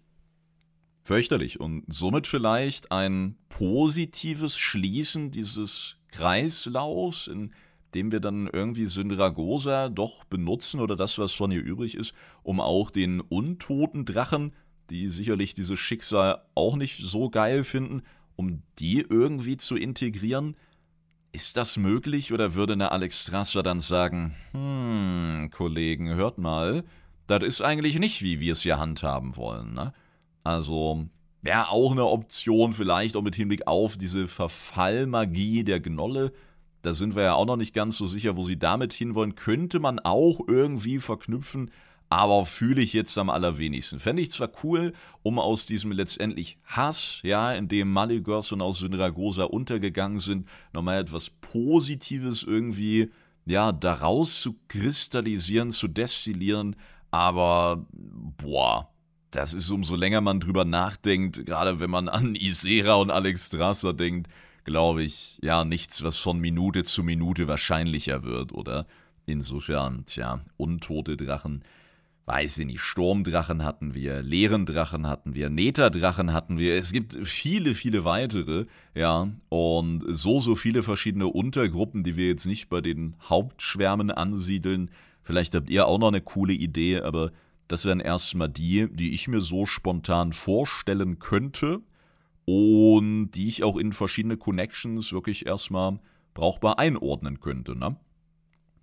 Fürchterlich. Und somit vielleicht ein positives Schließen dieses Kreislaufs, in dem wir dann irgendwie Syndragosa doch benutzen oder das, was von ihr übrig ist, um auch den untoten Drachen, die sicherlich dieses Schicksal auch nicht so geil finden, um die irgendwie zu integrieren? Ist das möglich oder würde eine Alex Strasser dann sagen, hm, Kollegen, hört mal, das ist eigentlich nicht, wie wir es hier handhaben wollen, ne? Also, wäre auch eine Option, vielleicht auch mit Hinblick auf diese Verfallmagie der Gnolle. Da sind wir ja auch noch nicht ganz so sicher, wo sie damit hinwollen. Könnte man auch irgendwie verknüpfen aber fühle ich jetzt am allerwenigsten. Fände ich zwar cool, um aus diesem letztendlich Hass, ja, in dem Maligos und aus Synragosa untergegangen sind, nochmal etwas Positives irgendwie, ja, daraus zu kristallisieren, zu destillieren, aber, boah, das ist umso länger man drüber nachdenkt, gerade wenn man an Isera und Alex Strasser denkt, glaube ich, ja, nichts, was von Minute zu Minute wahrscheinlicher wird, oder? Insofern, tja, untote Drachen weiß ich nicht, Sturmdrachen hatten wir, Leerendrachen hatten wir, Neterdrachen hatten wir. Es gibt viele, viele weitere, ja, und so, so viele verschiedene Untergruppen, die wir jetzt nicht bei den Hauptschwärmen ansiedeln. Vielleicht habt ihr auch noch eine coole Idee, aber das wären erstmal die, die ich mir so spontan vorstellen könnte und die ich auch in verschiedene Connections wirklich erstmal brauchbar einordnen könnte, ne?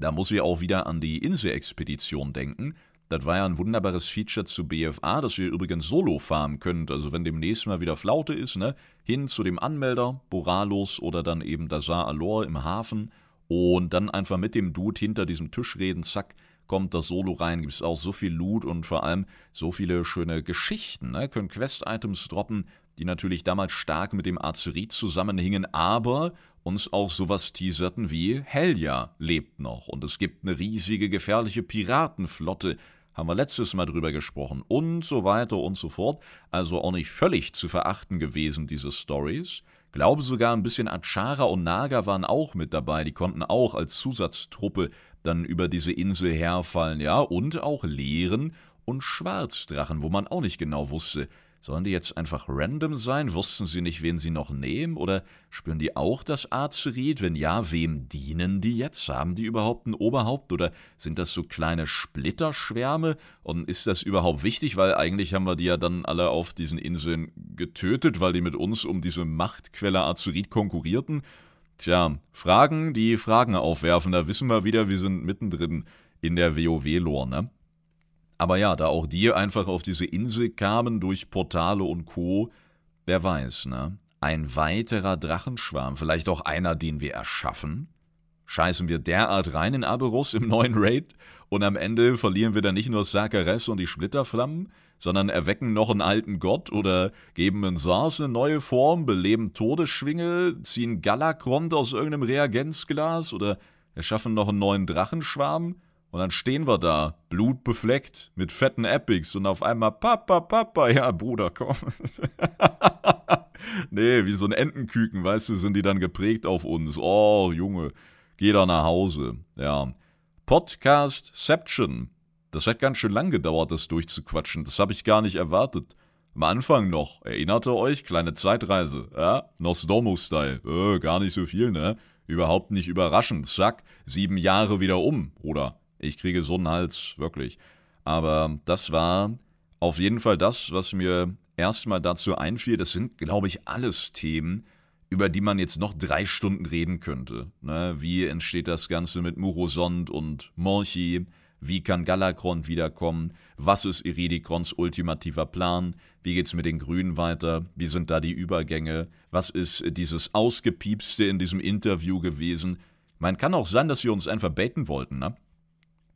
Da muss ich auch wieder an die Inselexpedition denken das war ja ein wunderbares Feature zu BFA, das ihr übrigens solo fahren könnt. Also wenn demnächst mal wieder Flaute ist, ne, hin zu dem Anmelder, Boralos oder dann eben Dazar Alor im Hafen. Und dann einfach mit dem Dude hinter diesem Tisch reden, zack, kommt das Solo rein, gibt es auch so viel Loot und vor allem so viele schöne Geschichten, ne, können Quest-Items droppen, die natürlich damals stark mit dem Azerit zusammenhingen, aber uns auch sowas teaserten wie Helja lebt noch. Und es gibt eine riesige gefährliche Piratenflotte, haben wir letztes Mal drüber gesprochen und so weiter und so fort. Also auch nicht völlig zu verachten gewesen, diese Stories. Glaube sogar ein bisschen Achara und Naga waren auch mit dabei, die konnten auch als Zusatztruppe dann über diese Insel herfallen, ja, und auch Leeren und Schwarzdrachen, wo man auch nicht genau wusste, Sollen die jetzt einfach random sein? Wussten sie nicht, wen sie noch nehmen? Oder spüren die auch das Azerit? Wenn ja, wem dienen die jetzt? Haben die überhaupt ein Oberhaupt? Oder sind das so kleine Splitterschwärme? Und ist das überhaupt wichtig? Weil eigentlich haben wir die ja dann alle auf diesen Inseln getötet, weil die mit uns um diese Machtquelle Azerit konkurrierten. Tja, Fragen, die Fragen aufwerfen. Da wissen wir wieder, wir sind mittendrin in der WoW-Lore, ne? Aber ja, da auch die einfach auf diese Insel kamen durch Portale und Co., wer weiß, ne? Ein weiterer Drachenschwarm, vielleicht auch einer, den wir erschaffen? Scheißen wir derart rein in Aberus im neuen Raid und am Ende verlieren wir dann nicht nur Sakares und die Splitterflammen, sondern erwecken noch einen alten Gott oder geben in Sars eine neue Form, beleben Todesschwinge, ziehen Galakrond aus irgendeinem Reagenzglas oder erschaffen noch einen neuen Drachenschwarm? Und dann stehen wir da, blutbefleckt, mit fetten Epics und auf einmal Papa, Papa, ja, Bruder, komm. nee, wie so ein Entenküken, weißt du, sind die dann geprägt auf uns. Oh, Junge, geh da nach Hause. Ja. Podcastception. Das hat ganz schön lang gedauert, das durchzuquatschen. Das habe ich gar nicht erwartet. Am Anfang noch, erinnert ihr euch? Kleine Zeitreise, ja? Nostromo-Style. Äh, gar nicht so viel, ne? Überhaupt nicht überraschend. Zack, sieben Jahre wieder um, Bruder. Ich kriege so einen Hals, wirklich. Aber das war auf jeden Fall das, was mir erstmal dazu einfiel. Das sind, glaube ich, alles Themen, über die man jetzt noch drei Stunden reden könnte. Ne? Wie entsteht das Ganze mit Murosond und Morchi? Wie kann Galakron wiederkommen? Was ist Iridikrons ultimativer Plan? Wie geht's mit den Grünen weiter? Wie sind da die Übergänge? Was ist dieses Ausgepiepste in diesem Interview gewesen? Man kann auch sein, dass sie uns einfach baiten wollten, ne?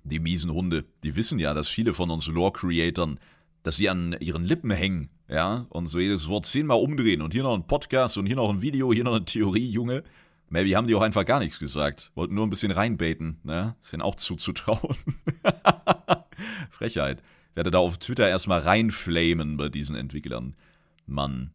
Die miesen Hunde, die wissen ja, dass viele von uns Lore-Creatoren, dass sie an ihren Lippen hängen, ja, und so jedes Wort zehnmal umdrehen und hier noch ein Podcast und hier noch ein Video, hier noch eine Theorie, Junge. Maybe haben die auch einfach gar nichts gesagt, wollten nur ein bisschen reinbaiten, ne, ist denen auch zuzutrauen. Frechheit. Werde da auf Twitter erstmal reinflamen bei diesen Entwicklern. Mann.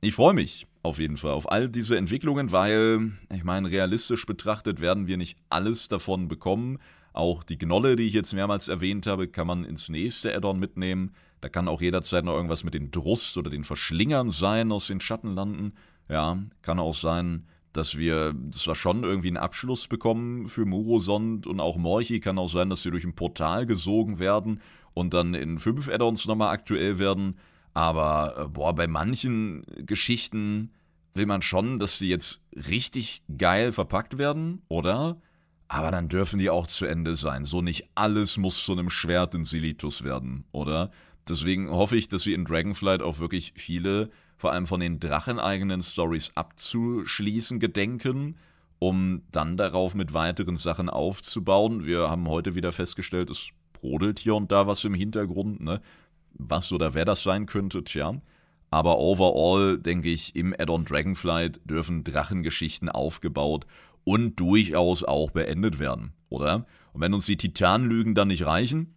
Ich freue mich auf jeden Fall auf all diese Entwicklungen, weil, ich meine, realistisch betrachtet werden wir nicht alles davon bekommen. Auch die Gnolle, die ich jetzt mehrmals erwähnt habe, kann man ins nächste Addon mitnehmen. Da kann auch jederzeit noch irgendwas mit den Drust oder den Verschlingern sein aus den Schattenlanden. Ja, kann auch sein, dass wir zwar schon irgendwie einen Abschluss bekommen für Murosond und auch Morchi. Kann auch sein, dass sie durch ein Portal gesogen werden und dann in fünf Addons nochmal aktuell werden. Aber, äh, boah, bei manchen Geschichten will man schon, dass sie jetzt richtig geil verpackt werden, oder? Aber dann dürfen die auch zu Ende sein. So nicht alles muss zu einem Schwert in Silitus werden, oder? Deswegen hoffe ich, dass sie in Dragonflight auch wirklich viele, vor allem von den dracheneigenen Stories abzuschließen gedenken, um dann darauf mit weiteren Sachen aufzubauen. Wir haben heute wieder festgestellt, es brodelt hier und da was im Hintergrund, ne? Was oder wer das sein könnte, tja. Aber overall denke ich, im Add-on Dragonflight dürfen Drachengeschichten aufgebaut und durchaus auch beendet werden, oder? Und wenn uns die Titanlügen dann nicht reichen,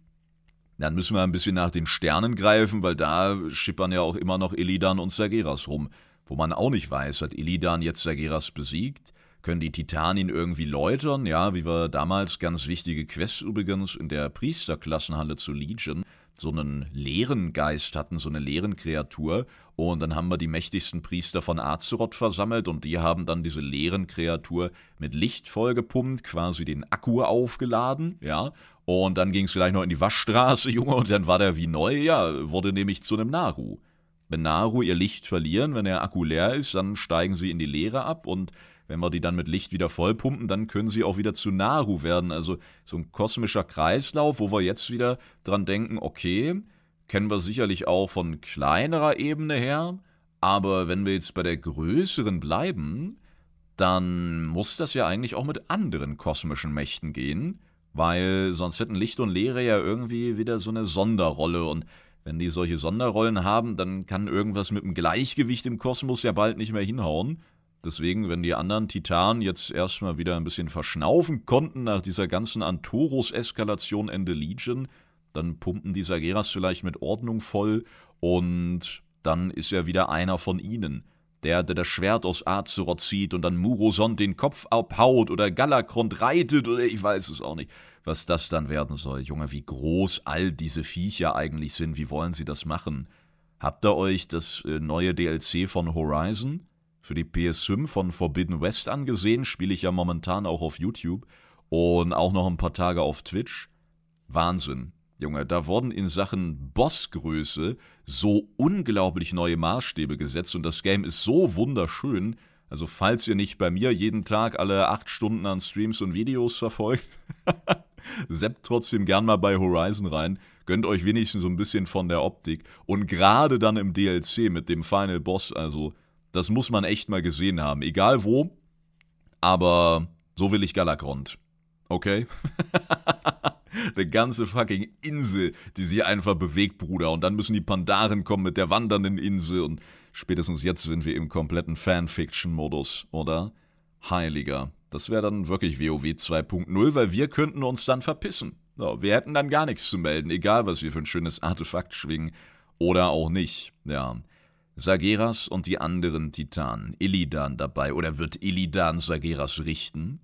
dann müssen wir ein bisschen nach den Sternen greifen, weil da schippern ja auch immer noch Illidan und Sageras rum. Wo man auch nicht weiß, hat Illidan jetzt Sageras besiegt? Können die Titanen irgendwie läutern? Ja, wie wir damals ganz wichtige Quests übrigens in der Priesterklassenhalle zu Legion so einen leeren Geist hatten, so eine leeren Kreatur. Und dann haben wir die mächtigsten Priester von Azeroth versammelt und die haben dann diese leeren Kreatur mit Licht vollgepumpt, quasi den Akku aufgeladen, ja. Und dann ging es vielleicht noch in die Waschstraße, Junge, und dann war der wie neu, ja, wurde nämlich zu einem Naru. Wenn Naru ihr Licht verlieren, wenn der Akku leer ist, dann steigen sie in die Leere ab und wenn wir die dann mit Licht wieder vollpumpen, dann können sie auch wieder zu Naru werden. Also so ein kosmischer Kreislauf, wo wir jetzt wieder dran denken, okay, kennen wir sicherlich auch von kleinerer Ebene her, aber wenn wir jetzt bei der größeren bleiben, dann muss das ja eigentlich auch mit anderen kosmischen Mächten gehen, weil sonst hätten Licht und Leere ja irgendwie wieder so eine Sonderrolle und wenn die solche Sonderrollen haben, dann kann irgendwas mit dem Gleichgewicht im Kosmos ja bald nicht mehr hinhauen. Deswegen, wenn die anderen Titanen jetzt erstmal wieder ein bisschen verschnaufen konnten nach dieser ganzen Antoros-Eskalation Ende Legion, dann pumpen die Sageras vielleicht mit Ordnung voll und dann ist er wieder einer von ihnen. Der, der das Schwert aus Azeroth zieht und dann Murosond den Kopf abhaut oder Galakrond reitet oder ich weiß es auch nicht, was das dann werden soll. Junge, wie groß all diese Viecher eigentlich sind, wie wollen sie das machen? Habt ihr euch das äh, neue DLC von Horizon für die PS5 von Forbidden West angesehen, spiele ich ja momentan auch auf YouTube und auch noch ein paar Tage auf Twitch. Wahnsinn. Junge, da wurden in Sachen Bossgröße so unglaublich neue Maßstäbe gesetzt und das Game ist so wunderschön. Also falls ihr nicht bei mir jeden Tag alle acht Stunden an Streams und Videos verfolgt, seppt trotzdem gern mal bei Horizon rein, gönnt euch wenigstens so ein bisschen von der Optik und gerade dann im DLC mit dem Final Boss, also das muss man echt mal gesehen haben. Egal wo, aber so will ich Galakrond. Okay? Eine ganze fucking Insel, die sich einfach bewegt, Bruder. Und dann müssen die Pandaren kommen mit der wandernden Insel. Und spätestens jetzt sind wir im kompletten Fanfiction-Modus, oder? Heiliger. Das wäre dann wirklich WoW 2.0, weil wir könnten uns dann verpissen. So, wir hätten dann gar nichts zu melden, egal was wir für ein schönes Artefakt schwingen oder auch nicht. Ja. Sageras und die anderen Titanen, Illidan dabei, oder wird Illidan Sageras richten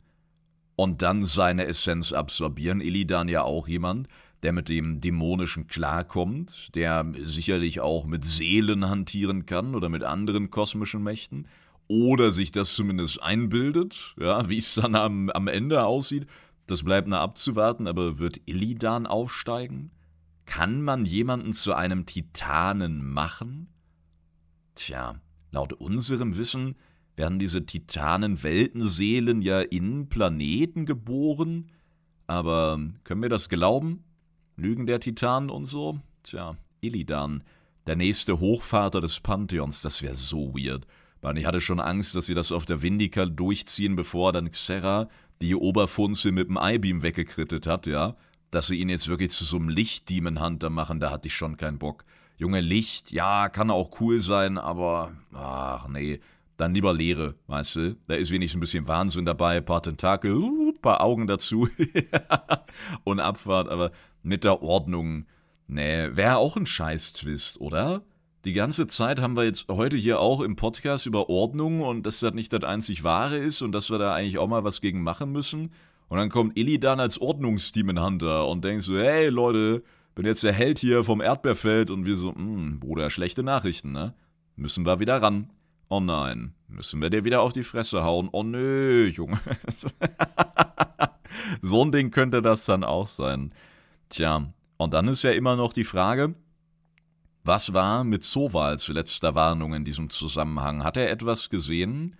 und dann seine Essenz absorbieren? Illidan ja auch jemand, der mit dem Dämonischen klarkommt, der sicherlich auch mit Seelen hantieren kann oder mit anderen kosmischen Mächten, oder sich das zumindest einbildet, ja, wie es dann am, am Ende aussieht, das bleibt noch abzuwarten, aber wird Illidan aufsteigen? Kann man jemanden zu einem Titanen machen? Tja, laut unserem Wissen werden diese Titanen-Weltenseelen ja in Planeten geboren. Aber können wir das glauben? Lügen der Titanen und so? Tja, Illidan, der nächste Hochvater des Pantheons, das wäre so weird. Man, ich hatte schon Angst, dass sie das auf der Vindica durchziehen, bevor dann Xerra die Oberfunze mit dem Eyebeam weggekrittet hat, ja. Dass sie ihn jetzt wirklich zu so einem Licht-Demon-Hunter machen, da hatte ich schon keinen Bock. Junge, Licht, ja, kann auch cool sein, aber, ach nee, dann lieber Leere, weißt du? Da ist wenigstens ein bisschen Wahnsinn dabei, paar Tentakel, uh, paar Augen dazu und Abfahrt, aber mit der Ordnung, nee, wäre auch ein Scheiß-Twist, oder? Die ganze Zeit haben wir jetzt heute hier auch im Podcast über Ordnung und dass das nicht das einzig Wahre ist und dass wir da eigentlich auch mal was gegen machen müssen. Und dann kommt Illidan als Ordnungsdemon Hunter und denkt so, hey Leute, bin jetzt der Held hier vom Erdbeerfeld und wir so, hm, Bruder, schlechte Nachrichten, ne? Müssen wir wieder ran. Oh nein, müssen wir dir wieder auf die Fresse hauen. Oh nö, Junge. so ein Ding könnte das dann auch sein. Tja, und dann ist ja immer noch die Frage, was war mit Sowals letzter Warnung in diesem Zusammenhang? Hat er etwas gesehen,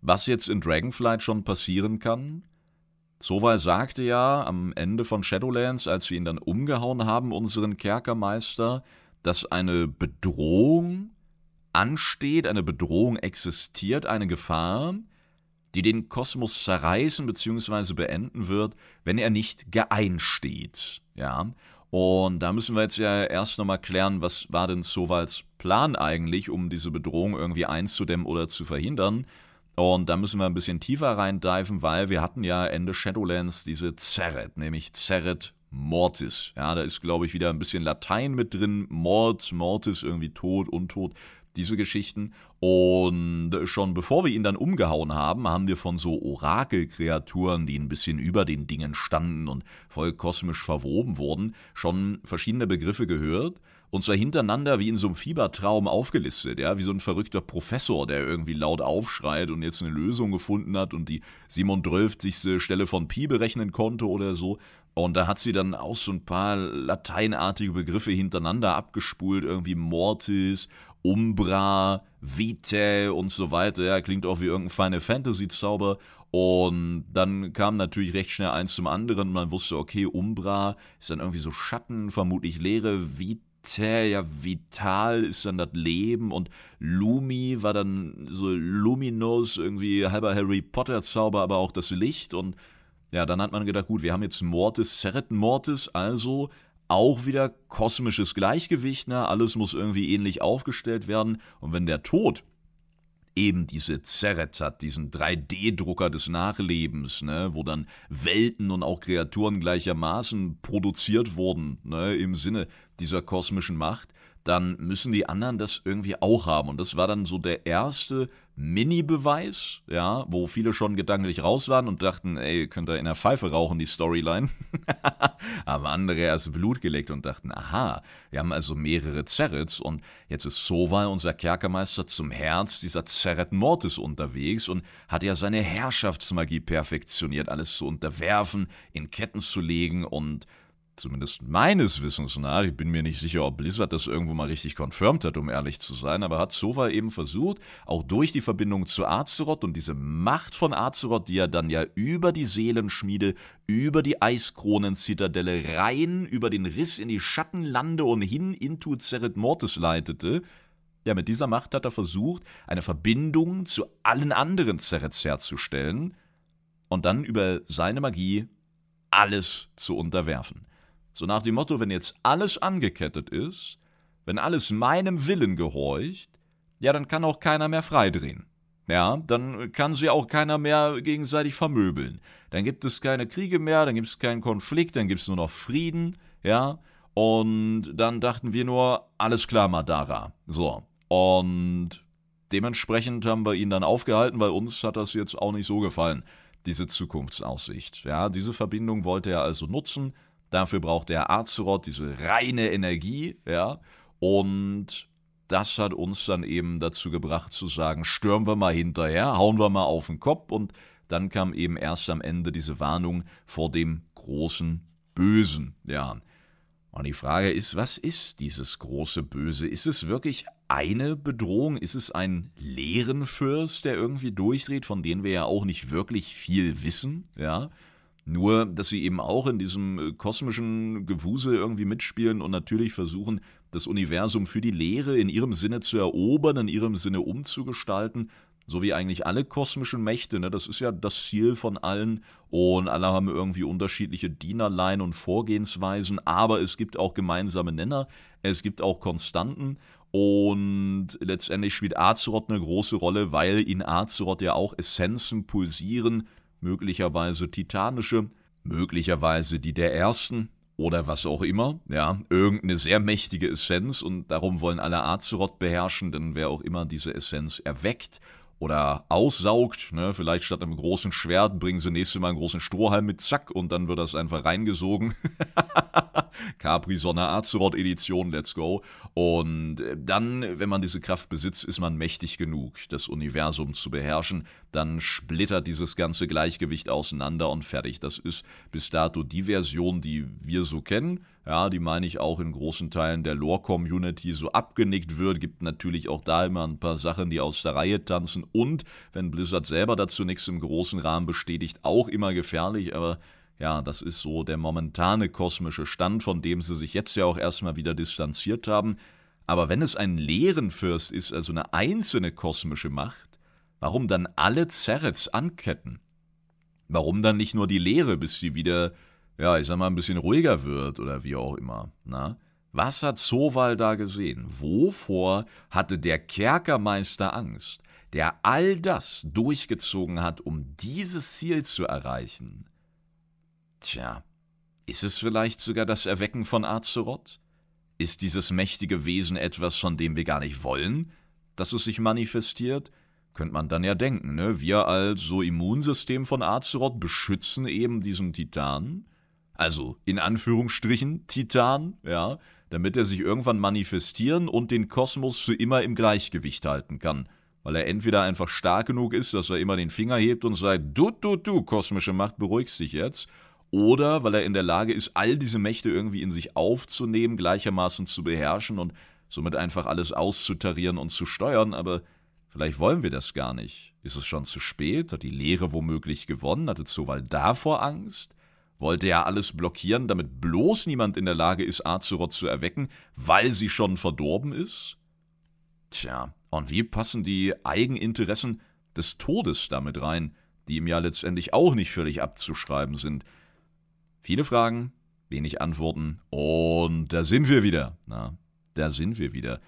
was jetzt in Dragonflight schon passieren kann? Sowal sagte ja am Ende von Shadowlands, als wir ihn dann umgehauen haben, unseren Kerkermeister, dass eine Bedrohung ansteht, eine Bedrohung existiert, eine Gefahr, die den Kosmos zerreißen bzw. beenden wird, wenn er nicht geeinsteht. Ja, und da müssen wir jetzt ja erst nochmal klären, was war denn Sowals Plan eigentlich, um diese Bedrohung irgendwie einzudämmen oder zu verhindern. Und da müssen wir ein bisschen tiefer reindiven, weil wir hatten ja Ende Shadowlands diese Zerret, nämlich Zerret Mortis. Ja, da ist, glaube ich, wieder ein bisschen Latein mit drin. Mord, Mortis, irgendwie tot, untot diese Geschichten. Und schon bevor wir ihn dann umgehauen haben, haben wir von so Orakelkreaturen, die ein bisschen über den Dingen standen und voll kosmisch verwoben wurden, schon verschiedene Begriffe gehört. Und zwar hintereinander wie in so einem Fiebertraum aufgelistet, ja, wie so ein verrückter Professor, der irgendwie laut aufschreit und jetzt eine Lösung gefunden hat und die Simon 12. Stelle von Pi berechnen konnte oder so. Und da hat sie dann auch so ein paar lateinartige Begriffe hintereinander abgespult, irgendwie Mortis Umbra, Vitae und so weiter. Ja, klingt auch wie irgendein Final Fantasy-Zauber. Und dann kam natürlich recht schnell eins zum anderen. Man wusste, okay, Umbra ist dann irgendwie so Schatten, vermutlich Leere, Vitae, ja, Vital ist dann das Leben und Lumi war dann so luminous, irgendwie halber Harry Potter-Zauber, aber auch das Licht. Und ja, dann hat man gedacht, gut, wir haben jetzt Mortis, Serret Mortis, also auch wieder kosmisches Gleichgewicht, ne? alles muss irgendwie ähnlich aufgestellt werden. Und wenn der Tod eben diese Zerret hat, diesen 3D-Drucker des Nachlebens, ne, wo dann Welten und auch Kreaturen gleichermaßen produziert wurden, ne, im Sinne dieser kosmischen Macht, dann müssen die anderen das irgendwie auch haben. Und das war dann so der erste Mini-Beweis, ja, wo viele schon gedanklich raus waren und dachten, ey, könnt ihr in der Pfeife rauchen, die Storyline. Aber andere erst Blut geleckt und dachten, aha, wir haben also mehrere Zerrets und jetzt ist Soval, unser Kerkermeister, zum Herz dieser Zerret Mortis unterwegs und hat ja seine Herrschaftsmagie perfektioniert, alles zu unterwerfen, in Ketten zu legen und zumindest meines Wissens nach, ich bin mir nicht sicher, ob Blizzard das irgendwo mal richtig confirmed hat, um ehrlich zu sein, aber hat Sova eben versucht, auch durch die Verbindung zu Azeroth und diese Macht von Azeroth, die er dann ja über die Seelenschmiede, über die Eiskronen-Zitadelle rein, über den Riss in die Schattenlande und hin into Zeret Mortis leitete, ja, mit dieser Macht hat er versucht, eine Verbindung zu allen anderen Zerets herzustellen und dann über seine Magie alles zu unterwerfen. So nach dem Motto, wenn jetzt alles angekettet ist, wenn alles meinem Willen gehorcht, ja, dann kann auch keiner mehr freidrehen. ja, dann kann sie auch keiner mehr gegenseitig vermöbeln. Dann gibt es keine Kriege mehr, dann gibt es keinen Konflikt, dann gibt es nur noch Frieden, ja. Und dann dachten wir nur, alles klar, Madara. So. Und dementsprechend haben wir ihn dann aufgehalten, weil uns hat das jetzt auch nicht so gefallen, diese Zukunftsaussicht. Ja, diese Verbindung wollte er also nutzen. Dafür brauchte er Azeroth, diese reine Energie, ja. Und das hat uns dann eben dazu gebracht zu sagen, stürmen wir mal hinterher, hauen wir mal auf den Kopf und dann kam eben erst am Ende diese Warnung vor dem großen Bösen. Ja. Und die Frage ist, was ist dieses große Böse? Ist es wirklich eine Bedrohung? Ist es ein Leerenfürst, der irgendwie durchdreht, von dem wir ja auch nicht wirklich viel wissen? Ja. Nur, dass sie eben auch in diesem äh, kosmischen Gewusel irgendwie mitspielen und natürlich versuchen, das Universum für die Lehre in ihrem Sinne zu erobern, in ihrem Sinne umzugestalten, so wie eigentlich alle kosmischen Mächte. Ne? Das ist ja das Ziel von allen und alle haben irgendwie unterschiedliche Dienerlein und Vorgehensweisen, aber es gibt auch gemeinsame Nenner, es gibt auch Konstanten und letztendlich spielt Azeroth eine große Rolle, weil in Azeroth ja auch Essenzen pulsieren, möglicherweise titanische, möglicherweise die der ersten oder was auch immer, ja, irgendeine sehr mächtige Essenz und darum wollen alle Azeroth beherrschen, denn wer auch immer diese Essenz erweckt oder aussaugt, ne, vielleicht statt einem großen Schwert bringen sie nächstes Mal einen großen Strohhalm mit Zack und dann wird das einfach reingesogen. Capri Sonne Azeroth Edition, let's go. Und äh, dann, wenn man diese Kraft besitzt, ist man mächtig genug, das Universum zu beherrschen. Dann splittert dieses ganze Gleichgewicht auseinander und fertig. Das ist bis dato die Version, die wir so kennen. Ja, die meine ich auch in großen Teilen der Lore-Community so abgenickt wird. Gibt natürlich auch da immer ein paar Sachen, die aus der Reihe tanzen. Und wenn Blizzard selber dazu nichts im großen Rahmen bestätigt, auch immer gefährlich. Aber ja, das ist so der momentane kosmische Stand, von dem sie sich jetzt ja auch erstmal wieder distanziert haben. Aber wenn es ein Leerenfürst ist, also eine einzelne kosmische Macht, warum dann alle Zerrets anketten? Warum dann nicht nur die Leere, bis sie wieder, ja, ich sag mal, ein bisschen ruhiger wird oder wie auch immer, na? Was hat Soval da gesehen? Wovor hatte der Kerkermeister Angst, der all das durchgezogen hat, um dieses Ziel zu erreichen? Tja, ist es vielleicht sogar das Erwecken von Azeroth? Ist dieses mächtige Wesen etwas, von dem wir gar nicht wollen, dass es sich manifestiert? Könnte man dann ja denken, ne? Wir als so Immunsystem von Azeroth beschützen eben diesen Titan. Also in Anführungsstrichen Titan, ja, damit er sich irgendwann manifestieren und den Kosmos für immer im Gleichgewicht halten kann. Weil er entweder einfach stark genug ist, dass er immer den Finger hebt und sagt, du, du, du, kosmische Macht, beruhigst dich jetzt, oder weil er in der Lage ist, all diese Mächte irgendwie in sich aufzunehmen, gleichermaßen zu beherrschen und somit einfach alles auszutarieren und zu steuern, aber vielleicht wollen wir das gar nicht. Ist es schon zu spät? Hat die Lehre womöglich gewonnen? Hatte Zowal davor Angst? Wollte er alles blockieren, damit bloß niemand in der Lage ist, Azeroth zu erwecken, weil sie schon verdorben ist? Tja, und wie passen die Eigeninteressen des Todes damit rein, die ihm ja letztendlich auch nicht völlig abzuschreiben sind? Viele Fragen, wenig Antworten und da sind wir wieder. Na, da sind wir wieder.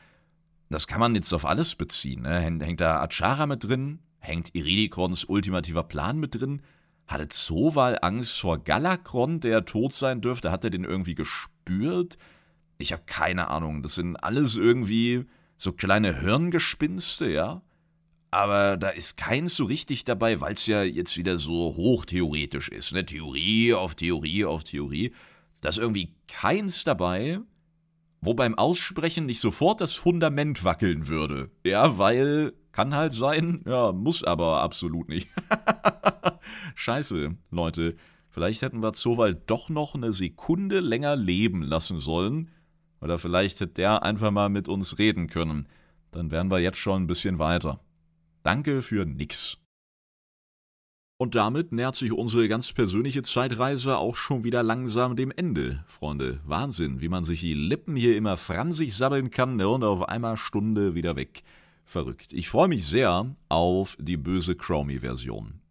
Das kann man jetzt auf alles beziehen. Ne? Hängt da Achara mit drin? Hängt Iridikons ultimativer Plan mit drin? Hatte Zoval Angst vor Galakron, der tot sein dürfte? Hat er den irgendwie gespürt? Ich habe keine Ahnung. Das sind alles irgendwie so kleine Hirngespinste, ja? aber da ist keins so richtig dabei, weil es ja jetzt wieder so hochtheoretisch ist. Ne? Theorie auf Theorie auf Theorie. Da ist irgendwie keins dabei, wo beim Aussprechen nicht sofort das Fundament wackeln würde. Ja, weil kann halt sein, ja, muss aber absolut nicht. Scheiße, Leute. Vielleicht hätten wir Zowal doch noch eine Sekunde länger leben lassen sollen. Oder vielleicht hätte der einfach mal mit uns reden können. Dann wären wir jetzt schon ein bisschen weiter. Danke für nix. Und damit nähert sich unsere ganz persönliche Zeitreise auch schon wieder langsam dem Ende, Freunde. Wahnsinn, wie man sich die Lippen hier immer fransig sabbeln kann ne, und auf einmal Stunde wieder weg. Verrückt. Ich freue mich sehr auf die böse Chromie-Version.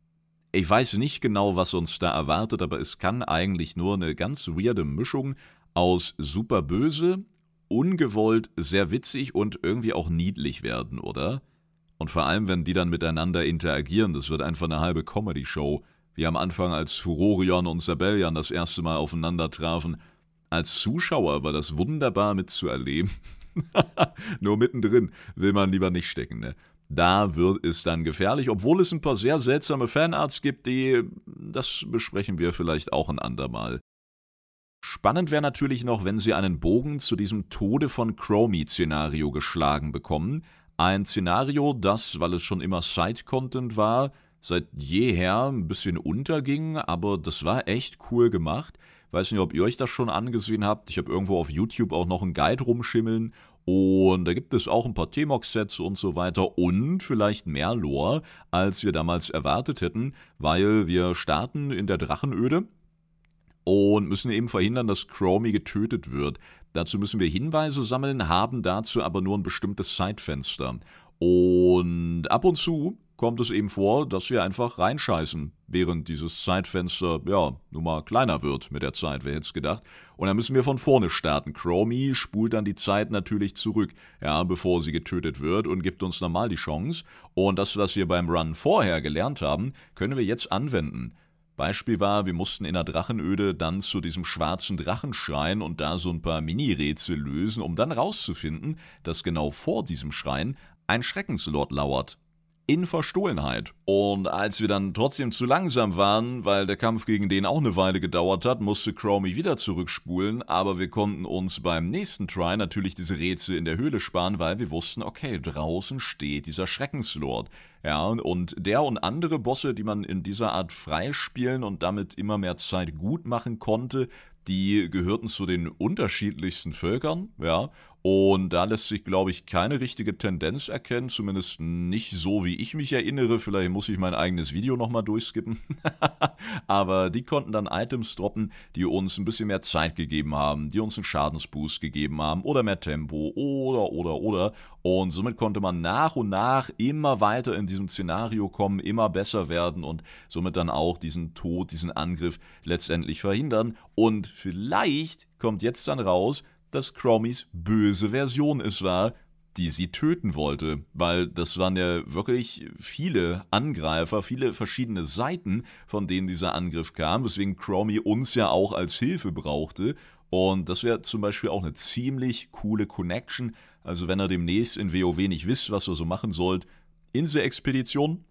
Ich weiß nicht genau, was uns da erwartet, aber es kann eigentlich nur eine ganz weirde Mischung aus super böse, ungewollt, sehr witzig und irgendwie auch niedlich werden, oder? Und vor allem, wenn die dann miteinander interagieren, das wird einfach eine halbe Comedy-Show. Wie am Anfang, als Furorion und Sabellian das erste Mal aufeinander trafen. Als Zuschauer war das wunderbar mitzuerleben. Nur mittendrin will man lieber nicht stecken, ne? Da wird es dann gefährlich, obwohl es ein paar sehr seltsame Fanarts gibt, die. Das besprechen wir vielleicht auch ein andermal. Spannend wäre natürlich noch, wenn sie einen Bogen zu diesem Tode von Chromie-Szenario geschlagen bekommen. Ein Szenario, das, weil es schon immer Side-Content war, seit jeher ein bisschen unterging, aber das war echt cool gemacht. Weiß nicht, ob ihr euch das schon angesehen habt. Ich habe irgendwo auf YouTube auch noch einen Guide rumschimmeln und da gibt es auch ein paar T-Mox-Sets und so weiter und vielleicht mehr Lore, als wir damals erwartet hätten, weil wir starten in der Drachenöde und müssen eben verhindern, dass Chromie getötet wird. Dazu müssen wir Hinweise sammeln, haben dazu aber nur ein bestimmtes Zeitfenster. Und ab und zu kommt es eben vor, dass wir einfach reinscheißen, während dieses Zeitfenster, ja, nun mal kleiner wird mit der Zeit, wer hätte es gedacht. Und dann müssen wir von vorne starten. Chromie spult dann die Zeit natürlich zurück, ja, bevor sie getötet wird und gibt uns normal die Chance. Und das, was wir beim Run vorher gelernt haben, können wir jetzt anwenden. Beispiel war, wir mussten in der Drachenöde dann zu diesem schwarzen Drachenschrein und da so ein paar Mini-Rätsel lösen, um dann rauszufinden, dass genau vor diesem Schrein ein Schreckenslord lauert in Verstohlenheit. Und als wir dann trotzdem zu langsam waren, weil der Kampf gegen den auch eine Weile gedauert hat, musste Chromie wieder zurückspulen, aber wir konnten uns beim nächsten Try natürlich diese Rätsel in der Höhle sparen, weil wir wussten, okay, draußen steht dieser Schreckenslord. Ja, und der und andere Bosse, die man in dieser Art freispielen und damit immer mehr Zeit gut machen konnte, die gehörten zu den unterschiedlichsten Völkern, ja, und da lässt sich, glaube ich, keine richtige Tendenz erkennen, zumindest nicht so, wie ich mich erinnere. Vielleicht muss ich mein eigenes Video nochmal durchskippen. Aber die konnten dann Items droppen, die uns ein bisschen mehr Zeit gegeben haben, die uns einen Schadensboost gegeben haben oder mehr Tempo oder, oder, oder. Und somit konnte man nach und nach immer weiter in diesem Szenario kommen, immer besser werden und somit dann auch diesen Tod, diesen Angriff letztendlich verhindern. Und vielleicht kommt jetzt dann raus, dass Chromies böse Version es war, die sie töten wollte, weil das waren ja wirklich viele Angreifer, viele verschiedene Seiten, von denen dieser Angriff kam, weswegen Chromie uns ja auch als Hilfe brauchte. Und das wäre zum Beispiel auch eine ziemlich coole Connection. Also wenn ihr demnächst in WoW nicht wisst, was ihr so machen sollt, Insel-Expedition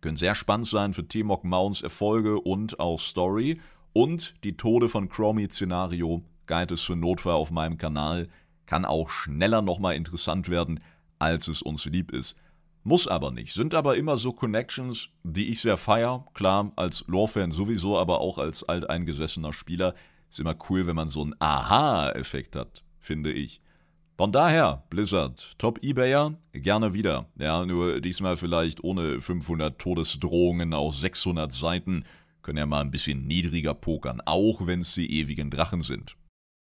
können sehr spannend sein für T-Mog Mounts Erfolge und auch Story. Und die Tode von Chromie-Szenario Guide ist für Notfall auf meinem Kanal, kann auch schneller nochmal interessant werden, als es uns lieb ist. Muss aber nicht, sind aber immer so Connections, die ich sehr feier. Klar, als Lore-Fan sowieso, aber auch als alteingesessener Spieler ist immer cool, wenn man so einen Aha-Effekt hat, finde ich. Von daher, Blizzard, Top-Ebayer, gerne wieder. Ja, nur diesmal vielleicht ohne 500 Todesdrohungen auf 600 Seiten. Können ja mal ein bisschen niedriger pokern, auch wenn es die ewigen Drachen sind.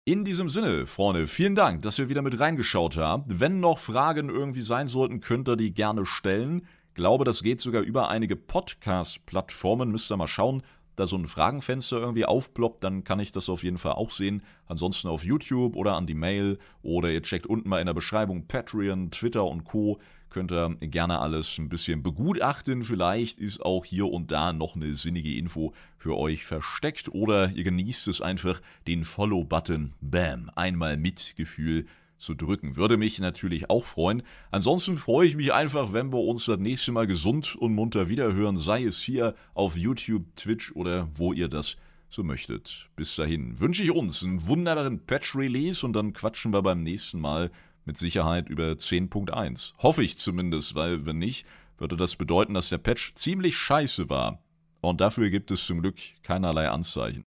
In diesem Sinne, Freunde, vielen Dank, dass ihr wieder mit reingeschaut habt. Wenn noch Fragen irgendwie sein sollten, könnt ihr die gerne stellen. Glaube, das geht sogar über einige Podcast-Plattformen. Müsst ihr mal schauen, da so ein Fragenfenster irgendwie aufploppt, dann kann ich das auf jeden Fall auch sehen. Ansonsten auf YouTube oder an die Mail oder ihr checkt unten mal in der Beschreibung Patreon, Twitter und Co könnt ihr gerne alles ein bisschen begutachten. Vielleicht ist auch hier und da noch eine sinnige Info für euch versteckt oder ihr genießt es einfach, den Follow-Button, bam, einmal mit Gefühl zu drücken. Würde mich natürlich auch freuen. Ansonsten freue ich mich einfach, wenn wir uns das nächste Mal gesund und munter wiederhören, sei es hier auf YouTube, Twitch oder wo ihr das so möchtet. Bis dahin wünsche ich uns einen wunderbaren Patch-Release und dann quatschen wir beim nächsten Mal mit Sicherheit über 10.1. Hoffe ich zumindest, weil wenn nicht, würde das bedeuten, dass der Patch ziemlich scheiße war. Und dafür gibt es zum Glück keinerlei Anzeichen.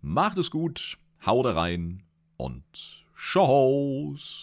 Macht es gut, haut rein und Tschüss.